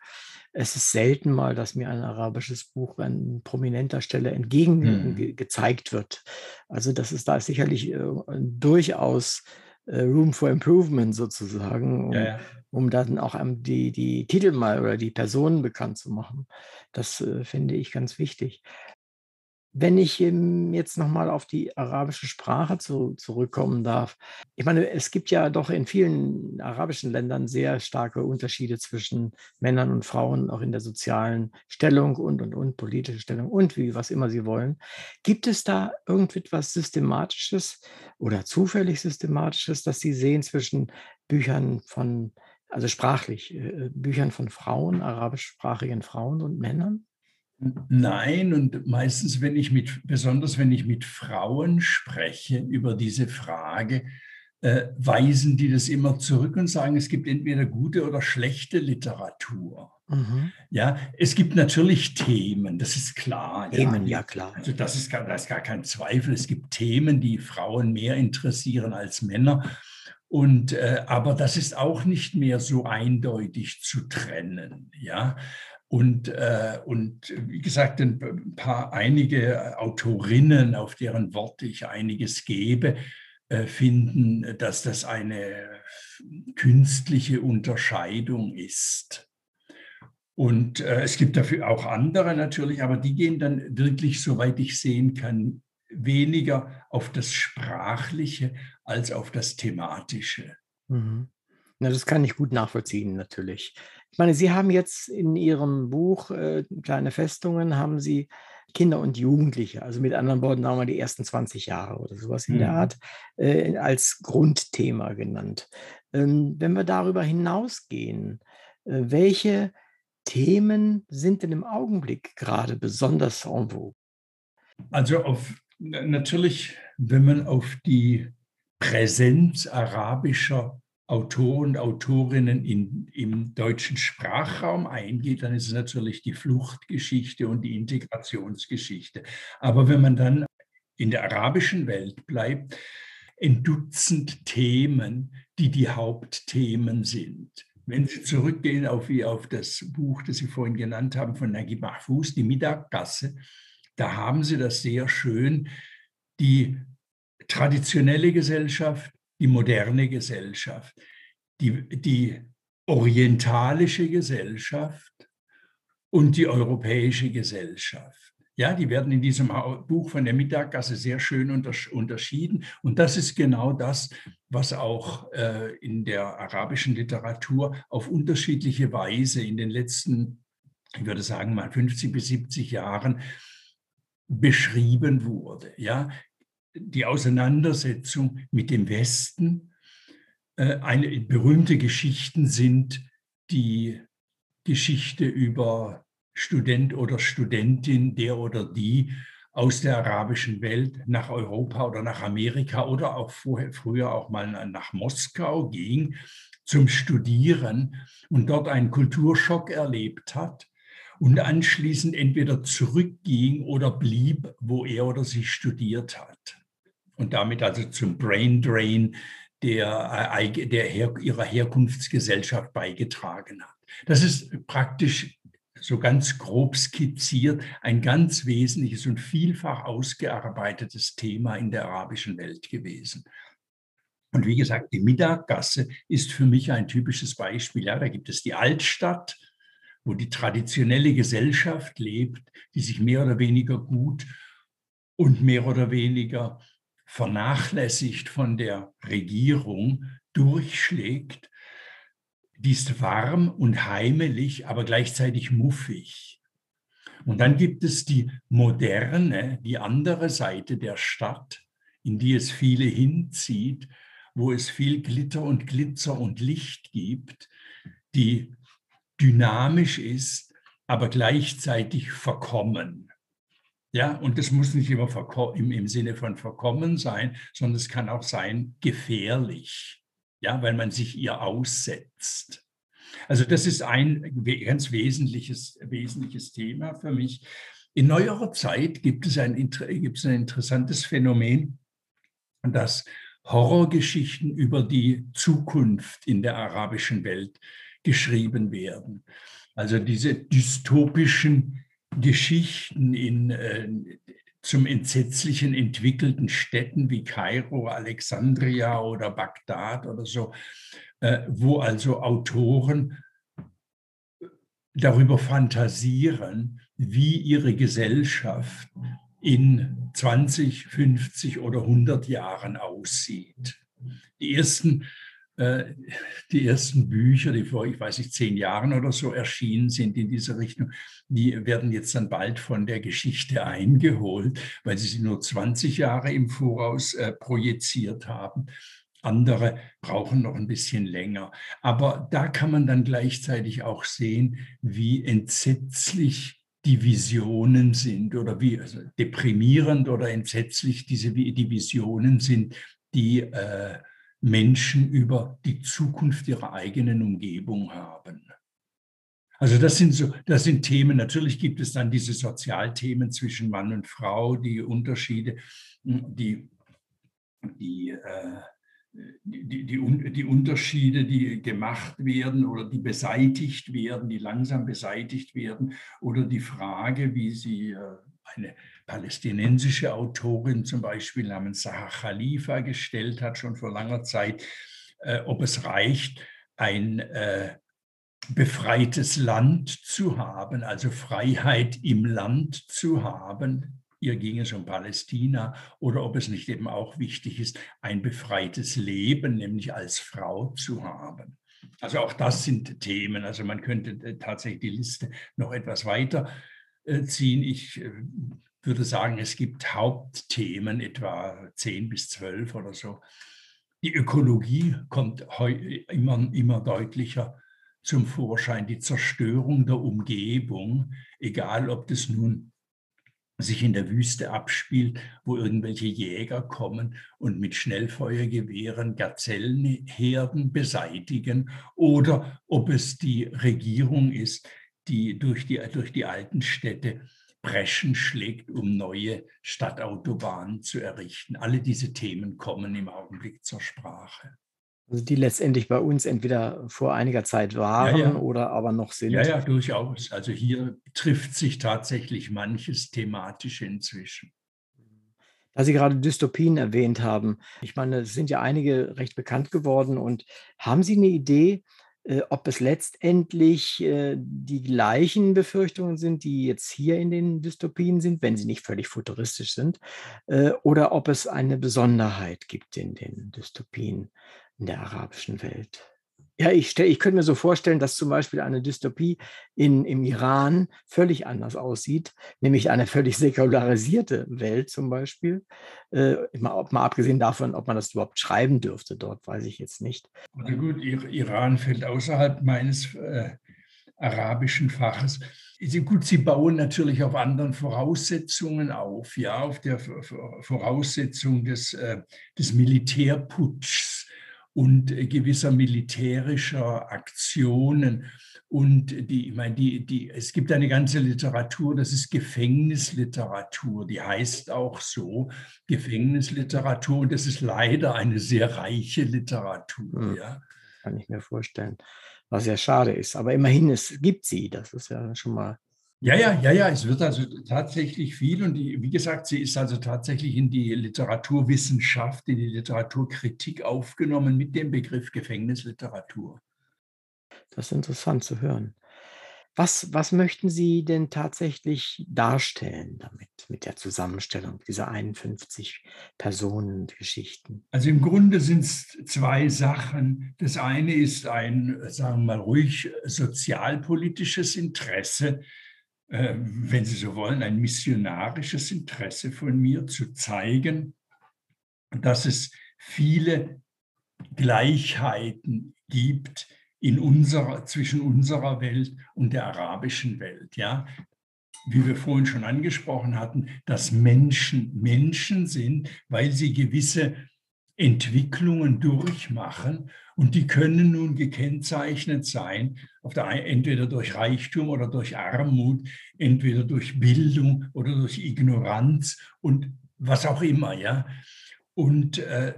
[SPEAKER 1] es ist selten mal, dass mir ein arabisches Buch an prominenter Stelle entgegen hm. gezeigt wird. Also das ist da sicherlich äh, durchaus äh, Room for Improvement sozusagen, um, ja, ja. um dann auch die, die Titel mal oder die Personen bekannt zu machen. Das äh, finde ich ganz wichtig. Wenn ich jetzt nochmal auf die arabische Sprache zu, zurückkommen darf. Ich meine, es gibt ja doch in vielen arabischen Ländern sehr starke Unterschiede zwischen Männern und Frauen, auch in der sozialen Stellung und, und, und, politische Stellung und wie, was immer sie wollen. Gibt es da irgendetwas Systematisches oder zufällig Systematisches, das Sie sehen zwischen Büchern von, also sprachlich, äh, Büchern von Frauen, arabischsprachigen Frauen und Männern?
[SPEAKER 2] Nein, und meistens, wenn ich mit, besonders wenn ich mit Frauen spreche über diese Frage, äh, weisen die das immer zurück und sagen, es gibt entweder gute oder schlechte Literatur. Mhm. Ja, es gibt natürlich Themen, das ist klar.
[SPEAKER 1] Themen, ja, ja klar.
[SPEAKER 2] Also das ist, gar, das ist gar kein Zweifel. Es gibt Themen, die Frauen mehr interessieren als Männer. Und, äh, aber das ist auch nicht mehr so eindeutig zu trennen. Ja, und, äh, und wie gesagt, ein paar einige Autorinnen, auf deren Worte ich einiges gebe, äh, finden, dass das eine künstliche Unterscheidung ist. Und äh, es gibt dafür auch andere natürlich, aber die gehen dann wirklich, soweit ich sehen kann, weniger auf das Sprachliche als auf das Thematische.
[SPEAKER 1] Mhm. Na, das kann ich gut nachvollziehen, natürlich. Ich meine, Sie haben jetzt in Ihrem Buch äh, Kleine Festungen, haben Sie Kinder und Jugendliche, also mit anderen Worten sagen wir die ersten 20 Jahre oder sowas in mhm. der Art, äh, als Grundthema genannt. Ähm, wenn wir darüber hinausgehen, äh, welche Themen sind denn im Augenblick gerade besonders en vogue?
[SPEAKER 2] Also auf, natürlich, wenn man auf die Präsenz arabischer Autoren und Autorinnen in, im deutschen Sprachraum eingeht, dann ist es natürlich die Fluchtgeschichte und die Integrationsgeschichte. Aber wenn man dann in der arabischen Welt bleibt, ein Dutzend Themen, die die Hauptthemen sind. Wenn Sie zurückgehen auf, auf das Buch, das Sie vorhin genannt haben, von Nagib Mahfouz, die Mittaggasse, da haben Sie das sehr schön, die traditionelle Gesellschaft, die moderne Gesellschaft, die, die orientalische Gesellschaft und die europäische Gesellschaft. Ja, die werden in diesem Buch von der Mittaggasse sehr schön unterschieden. Und das ist genau das, was auch äh, in der arabischen Literatur auf unterschiedliche Weise in den letzten, ich würde sagen mal 50 bis 70 Jahren beschrieben wurde. Ja, die Auseinandersetzung mit dem Westen. Äh, eine berühmte Geschichten sind die Geschichte über Student oder Studentin, der oder die aus der arabischen Welt nach Europa oder nach Amerika oder auch vorher, früher auch mal nach Moskau ging zum Studieren und dort einen Kulturschock erlebt hat und anschließend entweder zurückging oder blieb, wo er oder sie studiert hat und damit also zum Brain Drain der, äh, der her, ihrer Herkunftsgesellschaft beigetragen hat. Das ist praktisch so ganz grob skizziert ein ganz wesentliches und vielfach ausgearbeitetes Thema in der arabischen Welt gewesen. Und wie gesagt, die Mittaggasse ist für mich ein typisches Beispiel. Ja, da gibt es die Altstadt, wo die traditionelle Gesellschaft lebt, die sich mehr oder weniger gut und mehr oder weniger vernachlässigt von der Regierung durchschlägt, die ist warm und heimelig, aber gleichzeitig muffig. Und dann gibt es die moderne, die andere Seite der Stadt, in die es viele hinzieht, wo es viel Glitter und Glitzer und Licht gibt, die dynamisch ist, aber gleichzeitig verkommen. Ja, und das muss nicht immer im, im Sinne von verkommen sein, sondern es kann auch sein gefährlich, ja, weil man sich ihr aussetzt. Also das ist ein ganz wesentliches, wesentliches Thema für mich. In neuerer Zeit gibt es ein, gibt es ein interessantes Phänomen, dass Horrorgeschichten über die Zukunft in der arabischen Welt geschrieben werden. Also diese dystopischen Geschichten in äh, zum entsetzlichen entwickelten Städten wie Kairo, Alexandria oder Bagdad oder so, äh, wo also Autoren darüber fantasieren, wie ihre Gesellschaft in 20, 50 oder 100 Jahren aussieht. Die ersten, äh, die ersten Bücher, die vor, ich weiß nicht, zehn Jahren oder so erschienen sind in dieser Richtung, die werden jetzt dann bald von der Geschichte eingeholt, weil sie sie nur 20 Jahre im Voraus äh, projiziert haben. Andere brauchen noch ein bisschen länger. Aber da kann man dann gleichzeitig auch sehen, wie entsetzlich die Visionen sind oder wie also deprimierend oder entsetzlich diese die Visionen sind, die äh, Menschen über die Zukunft ihrer eigenen Umgebung haben. Also das sind so, das sind Themen. Natürlich gibt es dann diese Sozialthemen zwischen Mann und Frau, die Unterschiede, die, die äh, die, die, die Unterschiede, die gemacht werden oder die beseitigt werden, die langsam beseitigt werden, oder die Frage, wie sie äh, eine palästinensische Autorin zum Beispiel namens Zaha Khalifa gestellt hat, schon vor langer Zeit, äh, ob es reicht, ein äh, befreites Land zu haben, also Freiheit im Land zu haben, ihr ging es um Palästina oder ob es nicht eben auch wichtig ist, ein befreites Leben, nämlich als Frau zu haben. Also auch das sind Themen. Also man könnte äh, tatsächlich die Liste noch etwas weiter äh, ziehen. Ich äh, würde sagen, es gibt Hauptthemen, etwa zehn bis zwölf oder so. Die Ökologie kommt immer, immer deutlicher zum Vorschein, die Zerstörung der Umgebung, egal ob das nun sich in der Wüste abspielt, wo irgendwelche Jäger kommen und mit Schnellfeuergewehren Gazellenherden beseitigen oder ob es die Regierung ist, die durch die, durch die alten Städte Breschen schlägt, um neue Stadtautobahnen zu errichten. Alle diese Themen kommen im Augenblick zur Sprache.
[SPEAKER 1] Also die letztendlich bei uns entweder vor einiger Zeit waren ja, ja. oder aber noch sind.
[SPEAKER 2] Ja, ja, durchaus. Also hier trifft sich tatsächlich manches thematisch inzwischen.
[SPEAKER 1] Da Sie gerade Dystopien erwähnt haben, ich meine, es sind ja einige recht bekannt geworden und haben Sie eine Idee, ob es letztendlich äh, die gleichen Befürchtungen sind, die jetzt hier in den Dystopien sind, wenn sie nicht völlig futuristisch sind, äh, oder ob es eine Besonderheit gibt in den Dystopien in der arabischen Welt. Ja, ich, stell, ich könnte mir so vorstellen, dass zum Beispiel eine Dystopie in, im Iran völlig anders aussieht, nämlich eine völlig säkularisierte Welt zum Beispiel. Äh, mal, mal, abgesehen davon, ob man das überhaupt schreiben dürfte dort, weiß ich jetzt nicht.
[SPEAKER 2] Na gut, Iran fällt außerhalb meines äh, arabischen Faches. Sie, gut, sie bauen natürlich auf anderen Voraussetzungen auf, ja, auf der Voraussetzung des, äh, des Militärputschs und gewisser militärischer Aktionen. Und die, ich meine, die, die, es gibt eine ganze Literatur, das ist Gefängnisliteratur, die heißt auch so, Gefängnisliteratur. Und das ist leider eine sehr reiche Literatur. Hm, ja.
[SPEAKER 1] Kann ich mir vorstellen. Was ja schade ist. Aber immerhin, es gibt sie. Das ist ja schon mal
[SPEAKER 2] ja, ja, ja, ja, es wird also tatsächlich viel und die, wie gesagt, sie ist also tatsächlich in die Literaturwissenschaft, in die Literaturkritik aufgenommen mit dem Begriff Gefängnisliteratur.
[SPEAKER 1] Das ist interessant zu hören. Was, was möchten Sie denn tatsächlich darstellen damit, mit der Zusammenstellung dieser 51 Personengeschichten?
[SPEAKER 2] Also im Grunde sind es zwei Sachen. Das eine ist ein, sagen wir mal ruhig, sozialpolitisches Interesse, wenn Sie so wollen, ein missionarisches Interesse von mir zu zeigen, dass es viele Gleichheiten gibt in unserer, zwischen unserer Welt und der arabischen Welt. Ja? Wie wir vorhin schon angesprochen hatten, dass Menschen Menschen sind, weil sie gewisse Entwicklungen durchmachen und die können nun gekennzeichnet sein, auf der, entweder durch Reichtum oder durch Armut, entweder durch Bildung oder durch Ignoranz und was auch immer. Ja? Und äh,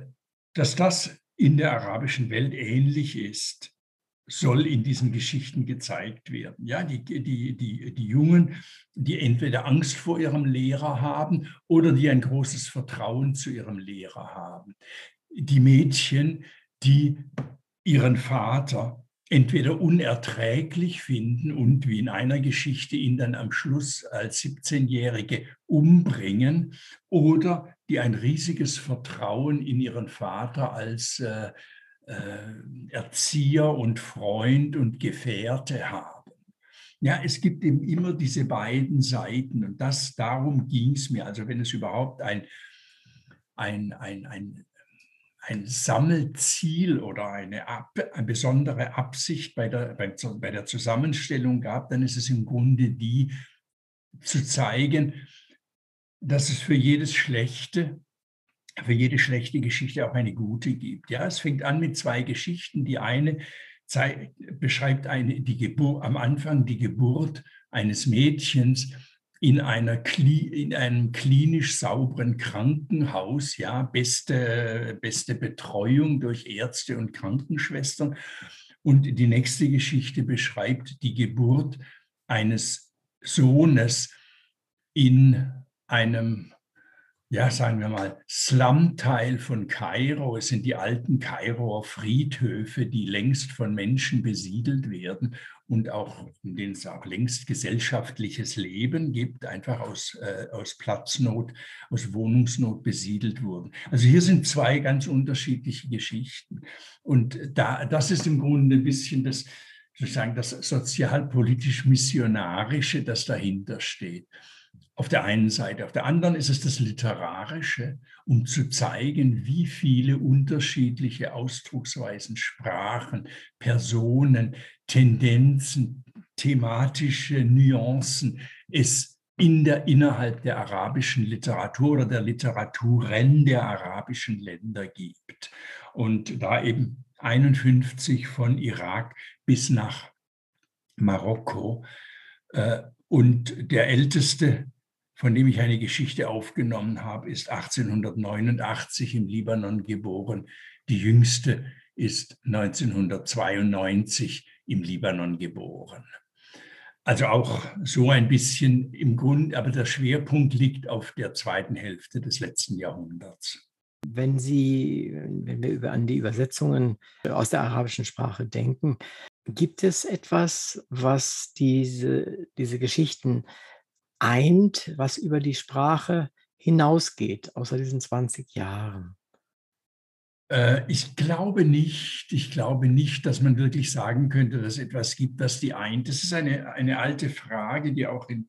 [SPEAKER 2] dass das in der arabischen Welt ähnlich ist, soll in diesen Geschichten gezeigt werden. Ja, die, die, die, die Jungen, die entweder Angst vor ihrem Lehrer haben oder die ein großes Vertrauen zu ihrem Lehrer haben. Die Mädchen, die ihren Vater entweder unerträglich finden und wie in einer Geschichte ihn dann am Schluss als 17-Jährige umbringen oder die ein riesiges Vertrauen in ihren Vater als äh, äh, Erzieher und Freund und Gefährte haben. Ja, es gibt eben immer diese beiden Seiten und das, darum ging es mir. Also wenn es überhaupt ein, ein, ein, ein ein Sammelziel oder eine, eine, besondere Absicht bei der, bei, bei der Zusammenstellung gab, dann ist es im Grunde die zu zeigen, dass es für jedes Schlechte, für jede schlechte Geschichte auch eine gute gibt. Ja, es fängt an mit zwei Geschichten. Die eine beschreibt eine, die am Anfang die Geburt eines Mädchens, in, einer, in einem klinisch sauberen Krankenhaus, ja, beste, beste Betreuung durch Ärzte und Krankenschwestern. Und die nächste Geschichte beschreibt die Geburt eines Sohnes in einem ja, sagen wir mal, Slum-Teil von Kairo. Es sind die alten Kairoer Friedhöfe, die längst von Menschen besiedelt werden und auch in denen es auch längst gesellschaftliches Leben gibt, einfach aus, äh, aus Platznot, aus Wohnungsnot besiedelt wurden. Also hier sind zwei ganz unterschiedliche Geschichten. Und da, das ist im Grunde ein bisschen das, sozusagen das sozialpolitisch-missionarische, das dahinter steht auf der einen Seite. Auf der anderen ist es das Literarische, um zu zeigen, wie viele unterschiedliche Ausdrucksweisen, Sprachen, Personen, Tendenzen, thematische Nuancen es in der, innerhalb der arabischen Literatur oder der Literaturen der arabischen Länder gibt. Und da eben 51 von Irak bis nach Marokko. Äh, und der älteste von dem ich eine Geschichte aufgenommen habe, ist 1889 im Libanon geboren. Die jüngste ist 1992 im Libanon geboren. Also auch so ein bisschen im Grund, aber der Schwerpunkt liegt auf der zweiten Hälfte des letzten Jahrhunderts.
[SPEAKER 1] Wenn Sie, wenn wir über, an die Übersetzungen aus der arabischen Sprache denken, gibt es etwas, was diese, diese Geschichten eint, was über die Sprache hinausgeht, außer diesen 20 Jahren?
[SPEAKER 2] Äh, ich glaube nicht, ich glaube nicht, dass man wirklich sagen könnte, dass es etwas gibt, das die eint. Das ist eine, eine alte Frage, die auch in,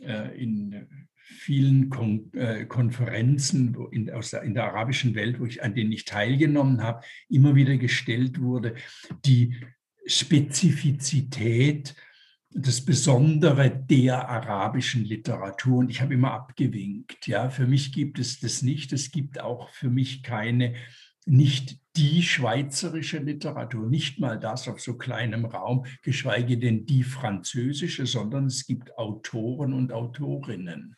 [SPEAKER 2] äh, in vielen Kon äh, Konferenzen in, aus der, in der arabischen Welt, wo ich, an denen ich teilgenommen habe, immer wieder gestellt wurde. Die Spezifizität das Besondere der arabischen Literatur. Und ich habe immer abgewinkt. Ja, für mich gibt es das nicht. Es gibt auch für mich keine, nicht die schweizerische Literatur, nicht mal das auf so kleinem Raum, geschweige denn die französische, sondern es gibt Autoren und Autorinnen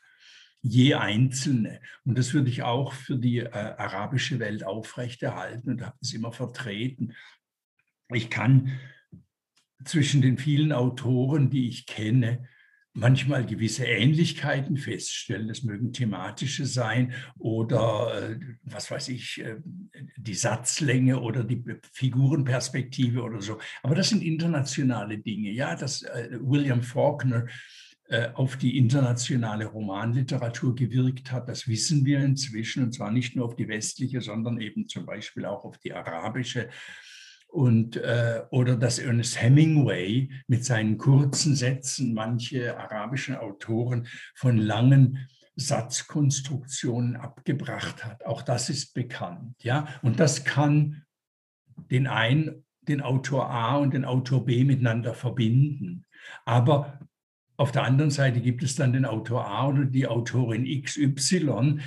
[SPEAKER 2] je einzelne. Und das würde ich auch für die äh, arabische Welt aufrechterhalten und habe es immer vertreten. Ich kann zwischen den vielen Autoren, die ich kenne, manchmal gewisse Ähnlichkeiten feststellen. Das mögen thematische sein oder, äh, was weiß ich, äh, die Satzlänge oder die Figurenperspektive oder so. Aber das sind internationale Dinge. Ja, dass äh, William Faulkner auf die internationale Romanliteratur gewirkt hat, das wissen wir inzwischen, und zwar nicht nur auf die westliche, sondern eben zum Beispiel auch auf die arabische und, äh, oder dass Ernest Hemingway mit seinen kurzen Sätzen manche arabischen Autoren von langen Satzkonstruktionen abgebracht hat. Auch das ist bekannt. Ja? Und das kann den einen, den Autor A und den Autor B miteinander verbinden. Aber auf der anderen Seite gibt es dann den Autor A oder die Autorin XY,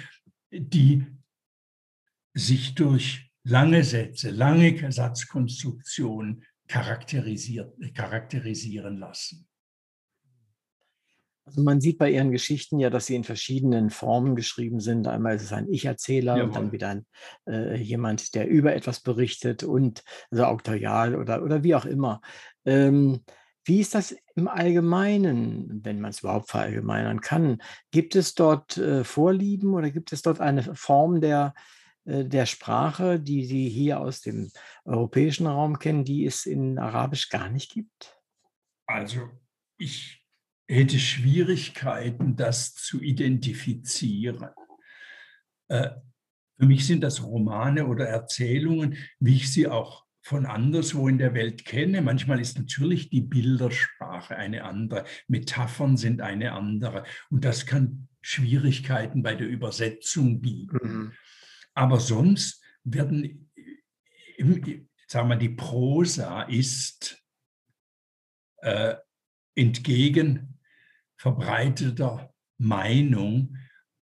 [SPEAKER 2] die sich durch lange Sätze, lange Satzkonstruktionen charakterisieren lassen.
[SPEAKER 1] Also man sieht bei Ihren Geschichten ja, dass sie in verschiedenen Formen geschrieben sind. Einmal ist es ein Ich-Erzähler Jawohl. und dann wieder ein, äh, jemand, der über etwas berichtet und also auktorial oder, oder wie auch immer. Ähm, wie ist das im Allgemeinen, wenn man es überhaupt verallgemeinern kann? Gibt es dort äh, Vorlieben oder gibt es dort eine Form der äh, der Sprache, die Sie hier aus dem europäischen Raum kennen, die es in Arabisch gar nicht gibt?
[SPEAKER 2] Also ich hätte Schwierigkeiten, das zu identifizieren. Äh, für mich sind das Romane oder Erzählungen, wie ich sie auch von anderswo in der Welt kenne. Manchmal ist natürlich die Bildersprache eine andere, Metaphern sind eine andere und das kann Schwierigkeiten bei der Übersetzung bieten. Mhm. Aber sonst werden, sagen wir, die Prosa ist äh, entgegen verbreiteter Meinung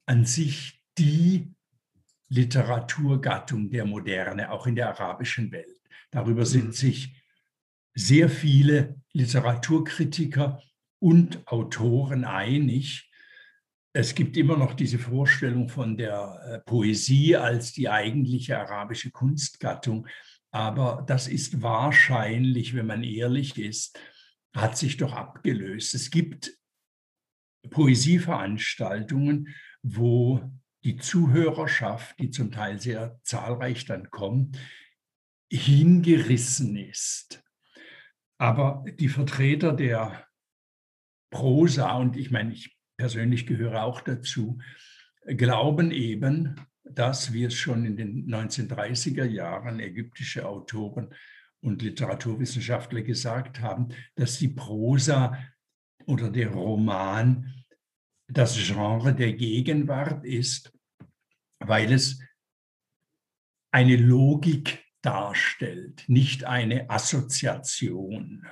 [SPEAKER 2] an sich die Literaturgattung der Moderne, auch in der arabischen Welt. Darüber sind sich sehr viele Literaturkritiker und Autoren einig. Es gibt immer noch diese Vorstellung von der äh, Poesie als die eigentliche arabische Kunstgattung. Aber das ist wahrscheinlich, wenn man ehrlich ist, hat sich doch abgelöst. Es gibt Poesieveranstaltungen, wo die Zuhörerschaft, die zum Teil sehr zahlreich dann kommt, hingerissen ist. Aber die Vertreter der Prosa, und ich meine, ich persönlich gehöre auch dazu, glauben eben, dass, wie es schon in den 1930er Jahren ägyptische Autoren und Literaturwissenschaftler gesagt haben, dass die Prosa oder der Roman das Genre der Gegenwart ist weil es eine Logik darstellt, nicht eine Assoziation.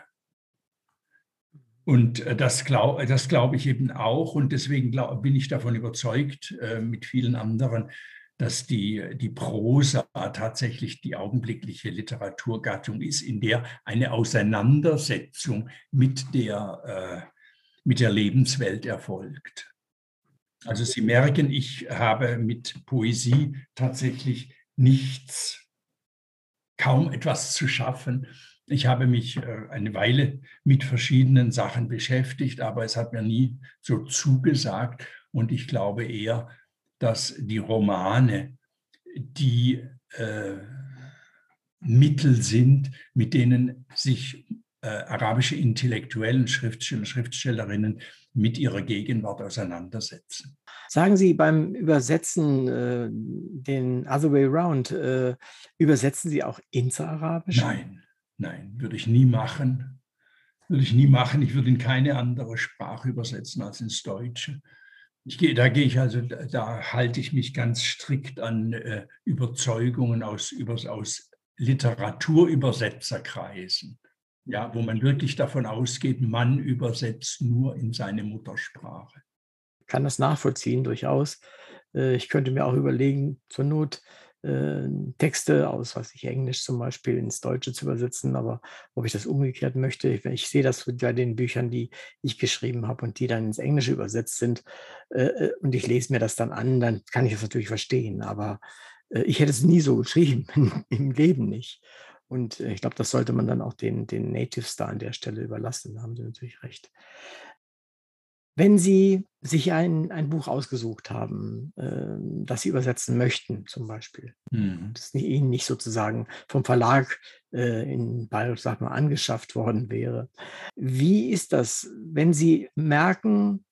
[SPEAKER 2] Und äh, das glaube das glaub ich eben auch und deswegen glaub, bin ich davon überzeugt, äh, mit vielen anderen, dass die, die Prosa tatsächlich die augenblickliche Literaturgattung ist, in der eine Auseinandersetzung mit der, äh, mit der Lebenswelt erfolgt. Also Sie merken, ich habe mit Poesie tatsächlich nichts, kaum etwas zu schaffen. Ich habe mich äh, eine Weile mit verschiedenen Sachen beschäftigt, aber es hat mir nie so zugesagt. Und ich glaube eher, dass die Romane die äh, Mittel sind, mit denen sich äh, arabische Intellektuellen, Schriftsteller, Schriftstellerinnen mit ihrer Gegenwart auseinandersetzen.
[SPEAKER 1] Sagen Sie beim Übersetzen äh, den Other Way Round, äh, übersetzen Sie auch ins Arabische?
[SPEAKER 2] Nein, nein, würde ich nie machen. Würde ich nie machen. Ich würde in keine andere Sprache übersetzen als ins Deutsche. Gehe, da gehe ich also, da halte ich mich ganz strikt an äh, Überzeugungen aus, aus Literaturübersetzerkreisen ja, wo man wirklich davon ausgeht, man übersetzt nur in seine Muttersprache.
[SPEAKER 1] Ich kann das nachvollziehen durchaus. Äh, ich könnte mir auch überlegen, zur Not äh, Texte aus, was ich Englisch zum Beispiel ins Deutsche zu übersetzen, aber ob ich das umgekehrt möchte, ich, ich sehe das bei den Büchern, die ich geschrieben habe und die dann ins Englische übersetzt sind äh, und ich lese mir das dann an, dann kann ich das natürlich verstehen, aber ich hätte es nie so geschrieben, im Leben nicht. Und äh, ich glaube, das sollte man dann auch den, den Natives da an der Stelle überlassen. Da haben Sie natürlich recht. Wenn Sie sich ein, ein Buch ausgesucht haben, äh, das Sie übersetzen möchten, zum Beispiel, mhm. das Ihnen nicht sozusagen vom Verlag äh, in Bayreuth, sag mal, angeschafft worden wäre, wie ist das, wenn Sie merken,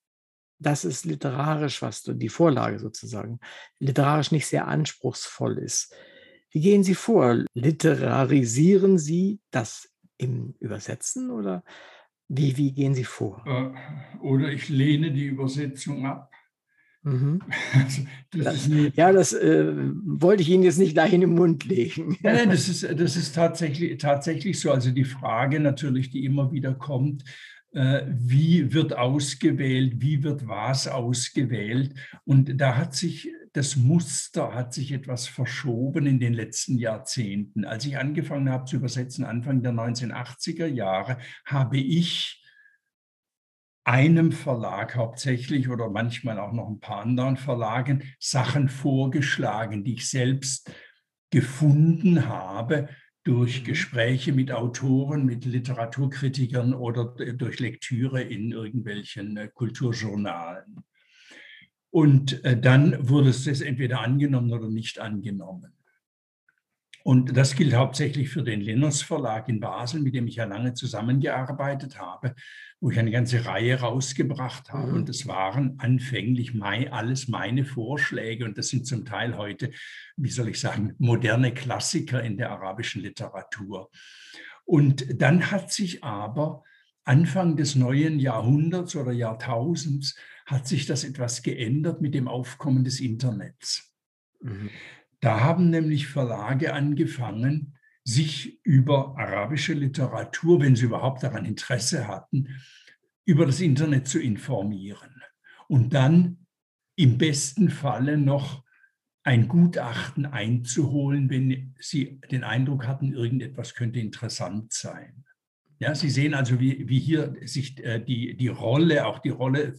[SPEAKER 1] dass es literarisch, was die Vorlage sozusagen, literarisch nicht sehr anspruchsvoll ist? Wie gehen Sie vor? Literarisieren Sie das im Übersetzen oder wie, wie gehen Sie vor?
[SPEAKER 2] Äh, oder ich lehne die Übersetzung ab.
[SPEAKER 1] Mhm. Also, das das, ja, das äh, wollte ich Ihnen jetzt nicht dahin im Mund legen.
[SPEAKER 2] Nein, das ist, das ist tatsächlich, tatsächlich so. Also die Frage natürlich, die immer wieder kommt, äh, wie wird ausgewählt, wie wird was ausgewählt. Und da hat sich das Muster hat sich etwas verschoben in den letzten Jahrzehnten. Als ich angefangen habe zu übersetzen, Anfang der 1980er Jahre, habe ich einem Verlag hauptsächlich oder manchmal auch noch ein paar anderen Verlagen Sachen vorgeschlagen, die ich selbst gefunden habe durch mhm. Gespräche mit Autoren, mit Literaturkritikern oder durch Lektüre in irgendwelchen äh, Kulturjournalen. Und äh, dann wurde es entweder angenommen oder nicht angenommen. Und das gilt hauptsächlich für den Linus Verlag in Basel, mit dem ich ja lange zusammengearbeitet habe, wo ich eine ganze Reihe rausgebracht habe. Mhm. Und das waren anfänglich mein, alles meine Vorschläge. Und das sind zum Teil heute, wie soll ich sagen, moderne Klassiker in der arabischen Literatur. Und dann hat sich aber Anfang des neuen Jahrhunderts oder Jahrtausends hat sich das etwas geändert mit dem Aufkommen des Internets. Mhm. Da haben nämlich Verlage angefangen, sich über arabische Literatur, wenn sie überhaupt daran Interesse hatten, über das Internet zu informieren und dann im besten Falle noch ein Gutachten einzuholen, wenn sie den Eindruck hatten, irgendetwas könnte interessant sein. Ja, Sie sehen also, wie, wie hier sich äh, die, die Rolle, auch die Rolle,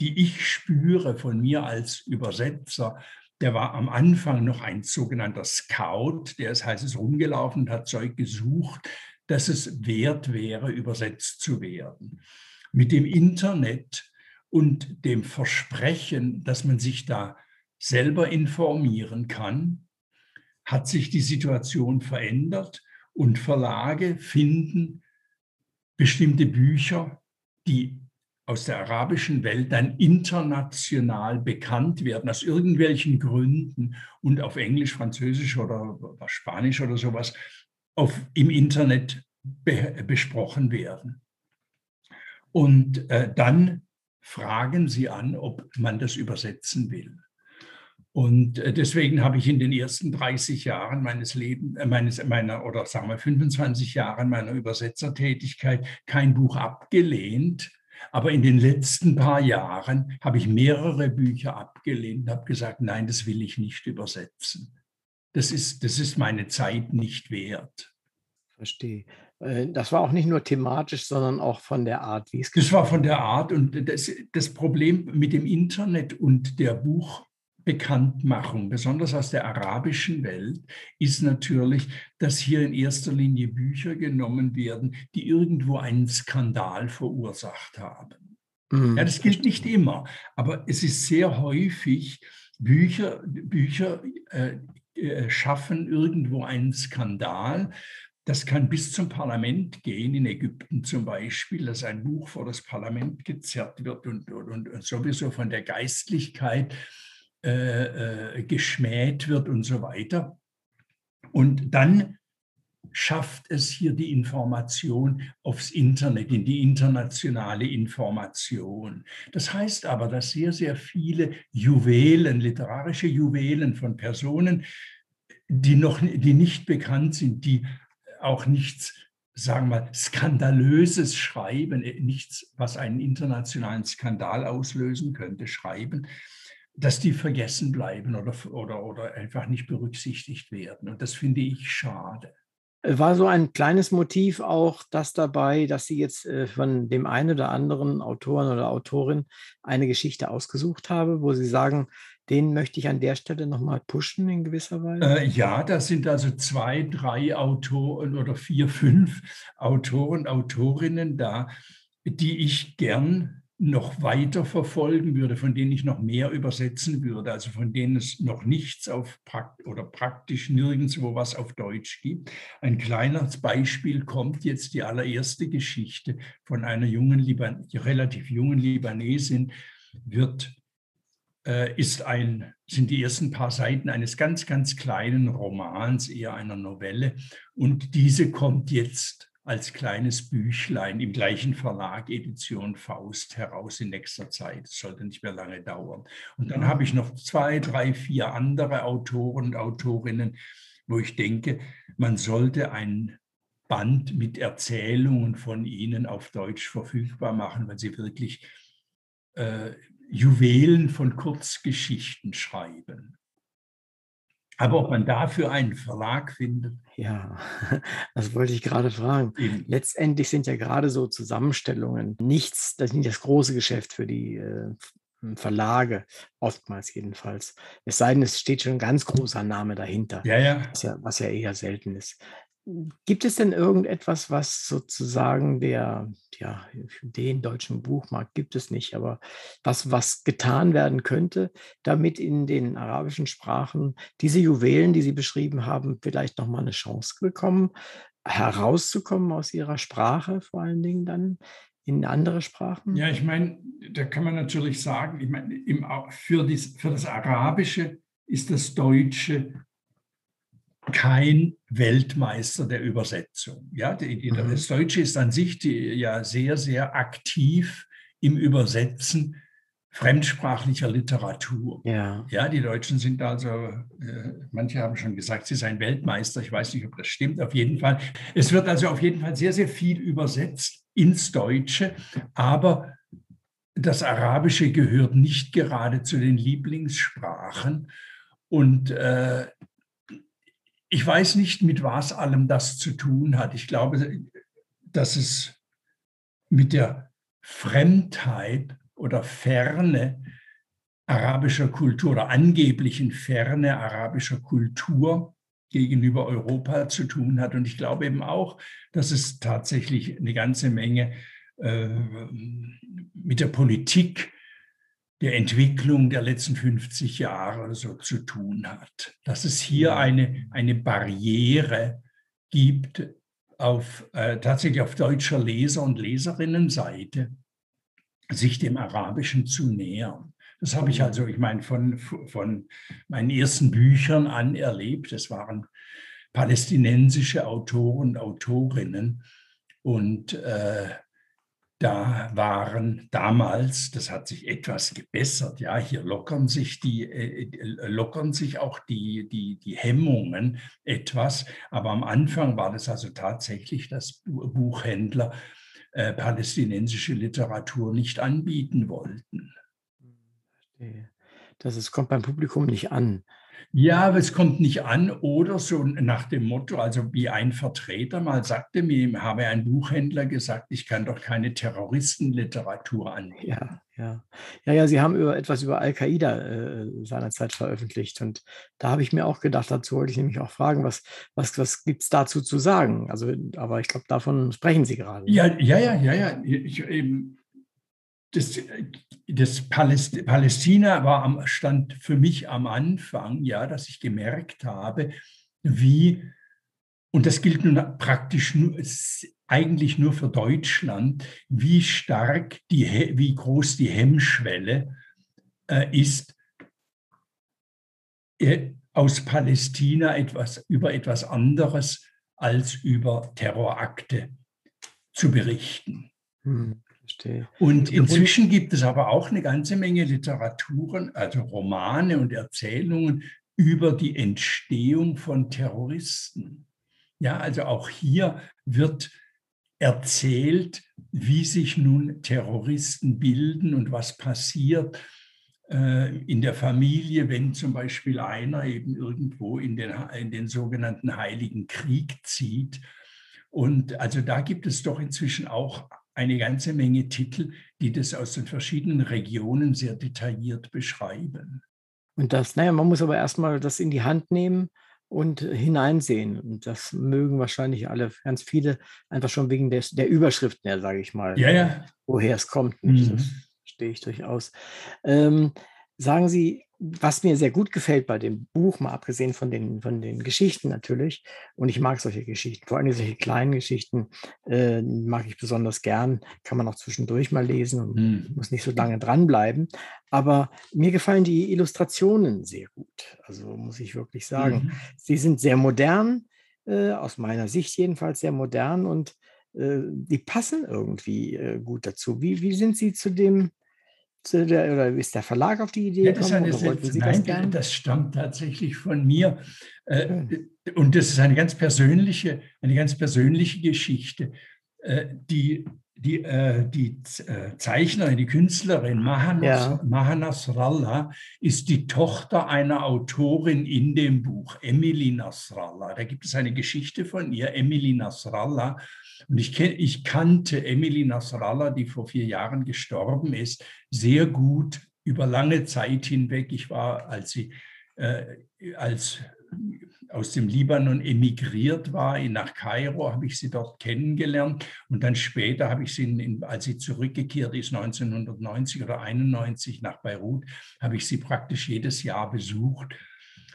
[SPEAKER 2] die ich spüre von mir als Übersetzer, der war am Anfang noch ein sogenannter Scout, der ist heißes rumgelaufen und hat Zeug gesucht, dass es wert wäre, übersetzt zu werden. Mit dem Internet und dem Versprechen, dass man sich da selber informieren kann, hat sich die Situation verändert und Verlage finden bestimmte Bücher, die aus der arabischen Welt dann international bekannt werden, aus irgendwelchen Gründen und auf Englisch, Französisch oder Spanisch oder sowas auf, im Internet be, besprochen werden. Und äh, dann fragen sie an, ob man das übersetzen will. Und äh, deswegen habe ich in den ersten 30 Jahren meines Lebens, äh, meines, meiner, oder sagen wir 25 Jahren meiner Übersetzertätigkeit kein Buch abgelehnt, aber in den letzten paar Jahren habe ich mehrere Bücher abgelehnt und habe gesagt, nein, das will ich nicht übersetzen. Das ist, das ist meine Zeit nicht wert.
[SPEAKER 1] Verstehe. Äh, das war auch nicht nur thematisch, sondern auch von der Art,
[SPEAKER 2] wie es Das war von der Art und das, das Problem mit dem Internet und der Buch, Bekanntmachung, besonders aus der arabischen Welt, ist natürlich, dass hier in erster Linie Bücher genommen werden, die irgendwo einen Skandal verursacht haben. Mhm. Ja, das gilt nicht immer, aber es ist sehr häufig, Bücher, Bücher äh, äh, schaffen irgendwo einen Skandal. Das kann bis zum Parlament gehen, in Ägypten zum Beispiel, dass ein Buch vor das Parlament gezerrt wird und, und, und sowieso von der Geistlichkeit äh, äh, geschmäht wird und so weiter. Und dann schafft es hier die Information aufs Internet, in die internationale Information. Das heißt aber, dass sehr, sehr viele Juwelen, literarische Juwelen von Personen, die noch die nicht bekannt sind, die auch nichts, sagen wir mal, skandalöses schreiben, äh, nichts, was einen internationalen Skandal auslösen könnte, schreiben, dass die vergessen bleiben oder, oder, oder einfach nicht berücksichtigt werden. Und das finde ich schade.
[SPEAKER 1] War so ein kleines Motiv auch das dabei, dass Sie jetzt äh, von dem einen oder anderen Autoren oder Autorin eine Geschichte ausgesucht haben, wo Sie sagen, den möchte ich an der Stelle nochmal pushen in gewisser Weise?
[SPEAKER 2] Äh, ja, da sind also zwei, drei Autoren oder vier, fünf Autoren, Autorinnen da, die ich gern noch weiter verfolgen würde, von denen ich noch mehr übersetzen würde, also von denen es noch nichts auf Prakt oder praktisch nirgendwo was auf Deutsch gibt. Ein kleines Beispiel kommt jetzt die allererste Geschichte von einer jungen Liban relativ jungen Libanesin wird äh, ist ein, sind die ersten paar Seiten eines ganz, ganz kleinen Romans, eher einer Novelle. Und diese kommt jetzt als kleines Büchlein im gleichen Verlag Edition Faust heraus in nächster Zeit. Das sollte nicht mehr lange dauern. Und dann habe ich noch zwei, drei, vier andere Autoren und Autorinnen, wo ich denke, man sollte ein Band mit Erzählungen von ihnen auf Deutsch verfügbar machen, weil sie wirklich äh, Juwelen von Kurzgeschichten schreiben. Aber ob man dafür einen Verlag findet?
[SPEAKER 1] Ja, das wollte ich gerade fragen. Eben. Letztendlich sind ja gerade so Zusammenstellungen nichts, das ist nicht das große Geschäft für die äh, Verlage, oftmals jedenfalls. Es sei denn, es steht schon ein ganz großer Name dahinter,
[SPEAKER 2] ja, ja.
[SPEAKER 1] Was, ja, was ja eher selten ist. Gibt es denn irgendetwas, was sozusagen der, ja, den deutschen Buchmarkt gibt es nicht, aber was, was getan werden könnte, damit in den arabischen Sprachen diese Juwelen, die Sie beschrieben haben, vielleicht nochmal eine Chance bekommen, herauszukommen aus ihrer Sprache, vor allen Dingen dann in andere Sprachen?
[SPEAKER 2] Ja, ich meine, da kann man natürlich sagen, ich meine, im, für, dies, für das Arabische ist das Deutsche kein Weltmeister der Übersetzung. Ja, die, die, mhm. das Deutsche ist an sich die, ja sehr, sehr aktiv im Übersetzen fremdsprachlicher Literatur. Ja. ja, die Deutschen sind also, äh, manche haben schon gesagt, sie seien Weltmeister. Ich weiß nicht, ob das stimmt. Auf jeden Fall. Es wird also auf jeden Fall sehr, sehr viel übersetzt ins Deutsche, aber das Arabische gehört nicht gerade zu den Lieblingssprachen. Und äh, ich weiß nicht, mit was allem das zu tun hat. Ich glaube, dass es mit der Fremdheit oder Ferne arabischer Kultur oder angeblichen Ferne arabischer Kultur gegenüber Europa zu tun hat. Und ich glaube eben auch, dass es tatsächlich eine ganze Menge äh, mit der Politik der Entwicklung der letzten 50 Jahre so zu tun hat. Dass es hier eine, eine Barriere gibt auf, äh, tatsächlich auf deutscher Leser- und Leserinnenseite, sich dem Arabischen zu nähern. Das habe ich also, ich meine, von, von meinen ersten Büchern an erlebt. Es waren palästinensische Autoren und Autorinnen. Und äh, da waren damals, das hat sich etwas gebessert, ja, hier lockern sich die, äh, lockern sich auch die, die, die Hemmungen etwas. Aber am Anfang war das also tatsächlich, dass Buchhändler äh, palästinensische Literatur nicht anbieten wollten.
[SPEAKER 1] Das ist, kommt beim Publikum nicht an.
[SPEAKER 2] Ja, aber es kommt nicht an oder so nach dem Motto, also wie ein Vertreter mal sagte mir, habe ein Buchhändler gesagt, ich kann doch keine Terroristenliteratur anbieten.
[SPEAKER 1] Ja, ja. Ja, ja, Sie haben über, etwas über Al-Qaida äh, seinerzeit veröffentlicht und da habe ich mir auch gedacht, dazu wollte ich nämlich auch fragen, was, was, was gibt es dazu zu sagen? Also, aber ich glaube, davon sprechen Sie gerade.
[SPEAKER 2] Ja, ja, ja, ja, ja. Ich, eben, das, das Paläst Palästina war am, stand für mich am Anfang, ja, dass ich gemerkt habe, wie, und das gilt nun praktisch nur, eigentlich nur für Deutschland, wie stark, die, wie groß die Hemmschwelle äh, ist, äh, aus Palästina etwas, über etwas anderes als über Terrorakte zu berichten. Hm. Verstehe. Und inzwischen gibt es aber auch eine ganze Menge Literaturen, also Romane und Erzählungen über die Entstehung von Terroristen. Ja, also auch hier wird erzählt, wie sich nun Terroristen bilden und was passiert äh, in der Familie, wenn zum Beispiel einer eben irgendwo in den, in den sogenannten Heiligen Krieg zieht. Und also da gibt es doch inzwischen auch eine ganze Menge Titel, die das aus den verschiedenen Regionen sehr detailliert beschreiben.
[SPEAKER 1] Und das, naja, man muss aber erstmal das in die Hand nehmen und hineinsehen. Und das mögen wahrscheinlich alle, ganz viele, einfach schon wegen des, der Überschriften her, sage ich mal.
[SPEAKER 2] Ja, ja.
[SPEAKER 1] Woher es kommt. Mhm. Das verstehe ich durchaus. Ähm, sagen Sie, was mir sehr gut gefällt bei dem Buch, mal abgesehen von den, von den Geschichten natürlich, und ich mag solche Geschichten, vor allem solche kleinen Geschichten äh, mag ich besonders gern, kann man auch zwischendurch mal lesen und mhm. muss nicht so lange dranbleiben. Aber mir gefallen die Illustrationen sehr gut, also muss ich wirklich sagen. Mhm. Sie sind sehr modern, äh, aus meiner Sicht jedenfalls sehr modern und äh, die passen irgendwie äh, gut dazu. Wie, wie sind Sie zu dem der, oder ist der Verlag auf die Idee
[SPEAKER 2] gekommen? Das, eine, nein, das, das, stammt tatsächlich von mir. Äh, und das ist eine ganz persönliche, eine ganz persönliche Geschichte. Äh, die, die, äh, die Zeichnerin, die Künstlerin Mahanas, ja. Maha ist die Tochter einer Autorin in dem Buch, Emily Nasrallah. Da gibt es eine Geschichte von ihr, Emily Nasrallah. Und ich, ich kannte Emily Nasrallah, die vor vier Jahren gestorben ist, sehr gut über lange Zeit hinweg. Ich war, als sie äh, als aus dem Libanon emigriert war nach Kairo, habe ich sie dort kennengelernt und dann später habe ich sie, in, als sie zurückgekehrt ist, 1990 oder 91 nach Beirut, habe ich sie praktisch jedes Jahr besucht.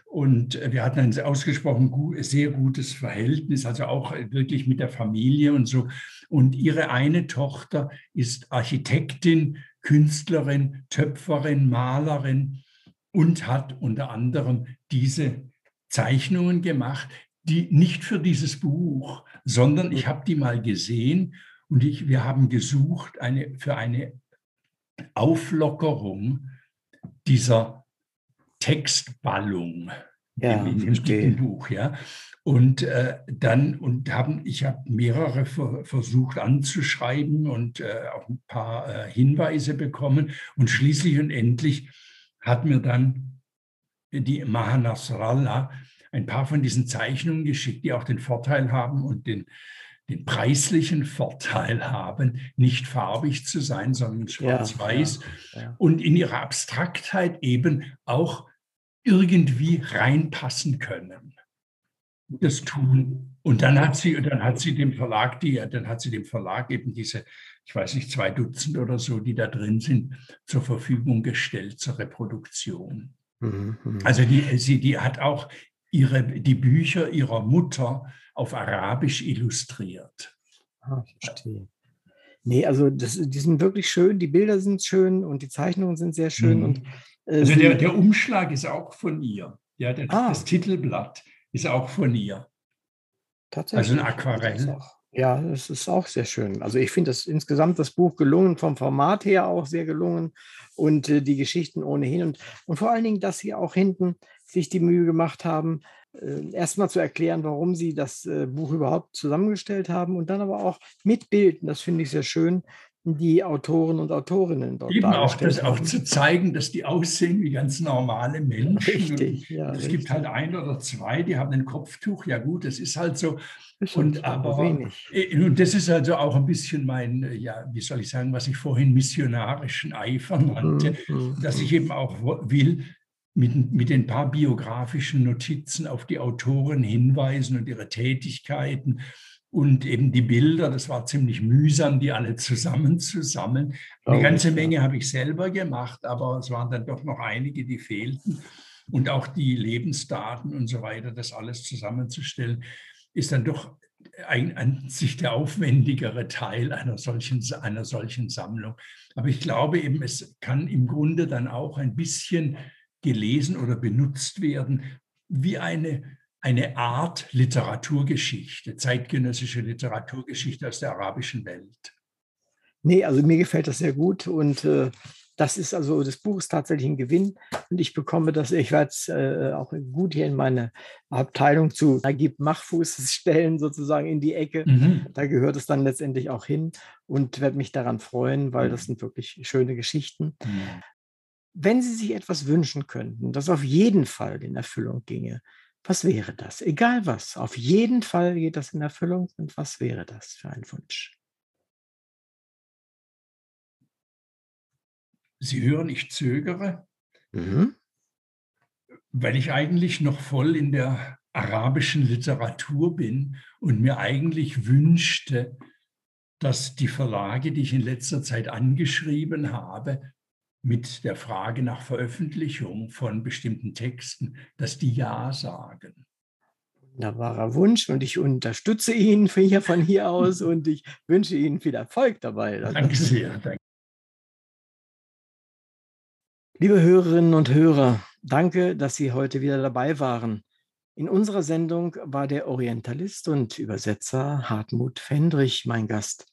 [SPEAKER 2] Und wir hatten ein ausgesprochen gut, sehr gutes Verhältnis, also auch wirklich mit der Familie und so. Und ihre eine Tochter ist Architektin, Künstlerin, Töpferin, Malerin und hat unter anderem diese Zeichnungen gemacht, die nicht für dieses Buch, sondern ich habe die mal gesehen und ich, wir haben gesucht eine, für eine Auflockerung dieser Textballung ja, in, in dem Buch. Ja. Und äh, dann und haben, ich habe mehrere ver, versucht anzuschreiben und äh, auch ein paar äh, Hinweise bekommen. Und schließlich und endlich hat mir dann die Maha Nasrallah ein paar von diesen Zeichnungen geschickt, die auch den Vorteil haben und den, den preislichen Vorteil haben, nicht farbig zu sein, sondern schwarz-weiß ja, ja, und in ihrer Abstraktheit eben auch irgendwie reinpassen können. Das tun. Und dann hat sie, dann hat sie dem Verlag, die, dann hat sie dem Verlag eben diese, ich weiß nicht, zwei Dutzend oder so, die da drin sind, zur Verfügung gestellt zur Reproduktion. Mhm, mhm. Also die, sie, die hat auch ihre, die Bücher ihrer Mutter auf Arabisch illustriert.
[SPEAKER 1] Ah, verstehe. Nee, also das, die sind wirklich schön, die Bilder sind schön und die Zeichnungen sind sehr schön. Mhm. Und,
[SPEAKER 2] also der, der Umschlag ist auch von ihr. Ja, der, ah. Das Titelblatt ist auch von ihr.
[SPEAKER 1] Tatsächlich. Also ein Aquarell. Ja, es ist auch sehr schön. Also ich finde das insgesamt das Buch gelungen, vom Format her auch sehr gelungen und äh, die Geschichten ohnehin und, und vor allen Dingen, dass sie auch hinten sich die Mühe gemacht haben, äh, erstmal zu erklären, warum sie das äh, Buch überhaupt zusammengestellt haben und dann aber auch mit Bilden, das finde ich sehr schön, die Autoren und Autorinnen
[SPEAKER 2] dort Eben auch, das auch zu zeigen, dass die aussehen wie ganz normale Menschen. Richtig, ja. Es richtig. gibt halt ein oder zwei, die haben ein Kopftuch. Ja gut, das ist halt so. Ist und aber wenig. Und das ist also auch ein bisschen mein, ja, wie soll ich sagen, was ich vorhin missionarischen Eifer nannte, mhm, mhm dass ich mhm. eben auch will, mit, mit ein paar biografischen Notizen auf die Autoren hinweisen und ihre Tätigkeiten und eben die Bilder, das war ziemlich mühsam, die alle zusammenzusammeln. Eine ganze Menge habe ich selber gemacht, aber es waren dann doch noch einige, die fehlten. Und auch die Lebensdaten und so weiter, das alles zusammenzustellen, ist dann doch ein, an sich der aufwendigere Teil einer solchen, einer solchen Sammlung. Aber ich glaube eben, es kann im Grunde dann auch ein bisschen gelesen oder benutzt werden wie eine eine Art Literaturgeschichte, zeitgenössische Literaturgeschichte aus der arabischen Welt.
[SPEAKER 1] Nee, also mir gefällt das sehr gut und äh, das ist also, das Buch ist tatsächlich ein Gewinn und ich bekomme das, ich werde es äh, auch gut hier in meine Abteilung zu Agib Machfuß stellen, sozusagen in die Ecke. Mhm. Da gehört es dann letztendlich auch hin und werde mich daran freuen, weil das sind wirklich schöne Geschichten. Mhm. Wenn Sie sich etwas wünschen könnten, das auf jeden Fall in Erfüllung ginge, was wäre das? Egal was. Auf jeden Fall geht das in Erfüllung. Und was wäre das für ein Wunsch?
[SPEAKER 2] Sie hören, ich zögere, mhm. weil ich eigentlich noch voll in der arabischen Literatur bin und mir eigentlich wünschte, dass die Verlage, die ich in letzter Zeit angeschrieben habe, mit der Frage nach Veröffentlichung von bestimmten Texten, dass die Ja sagen.
[SPEAKER 1] Wunderbarer Wunsch und ich unterstütze ihn hier von hier aus und ich wünsche Ihnen viel Erfolg dabei.
[SPEAKER 2] Danke sehr. Danke.
[SPEAKER 1] Liebe Hörerinnen und Hörer, danke, dass Sie heute wieder dabei waren. In unserer Sendung war der Orientalist und Übersetzer Hartmut Fendrich mein Gast.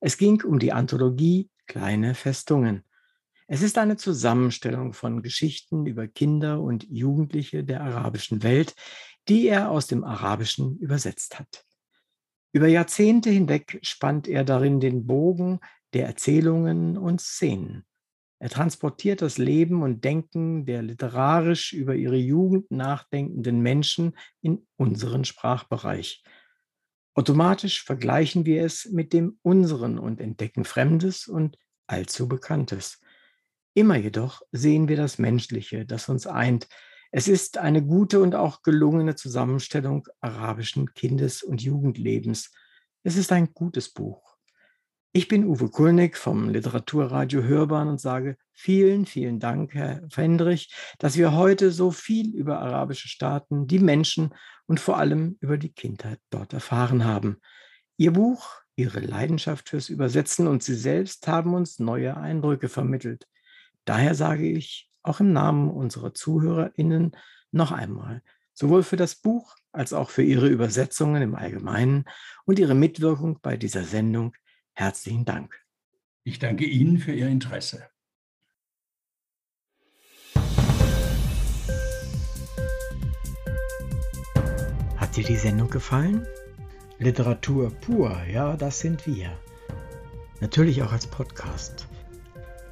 [SPEAKER 1] Es ging um die Anthologie Kleine Festungen. Es ist eine Zusammenstellung von Geschichten über Kinder und Jugendliche der arabischen Welt, die er aus dem Arabischen übersetzt hat. Über Jahrzehnte hinweg spannt er darin den Bogen der Erzählungen und Szenen. Er transportiert das Leben und Denken der literarisch über ihre Jugend nachdenkenden Menschen in unseren Sprachbereich. Automatisch vergleichen wir es mit dem unseren und entdecken Fremdes und allzu Bekanntes. Immer jedoch sehen wir das Menschliche, das uns eint, Es ist eine gute und auch gelungene Zusammenstellung arabischen Kindes- und Jugendlebens. Es ist ein gutes Buch. Ich bin Uwe Kulnig vom Literaturradio Hörbahn und sage vielen, vielen Dank, Herr Fendrich, dass wir heute so viel über arabische Staaten, die Menschen und vor allem über die Kindheit dort erfahren haben. Ihr Buch, Ihre Leidenschaft fürs Übersetzen und Sie selbst haben uns neue Eindrücke vermittelt. Daher sage ich auch im Namen unserer ZuhörerInnen noch einmal, sowohl für das Buch als auch für Ihre Übersetzungen im Allgemeinen und Ihre Mitwirkung bei dieser Sendung Herzlichen Dank.
[SPEAKER 2] Ich danke Ihnen für Ihr Interesse.
[SPEAKER 1] Hat dir die Sendung gefallen? Literatur pur, ja, das sind wir. Natürlich auch als Podcast.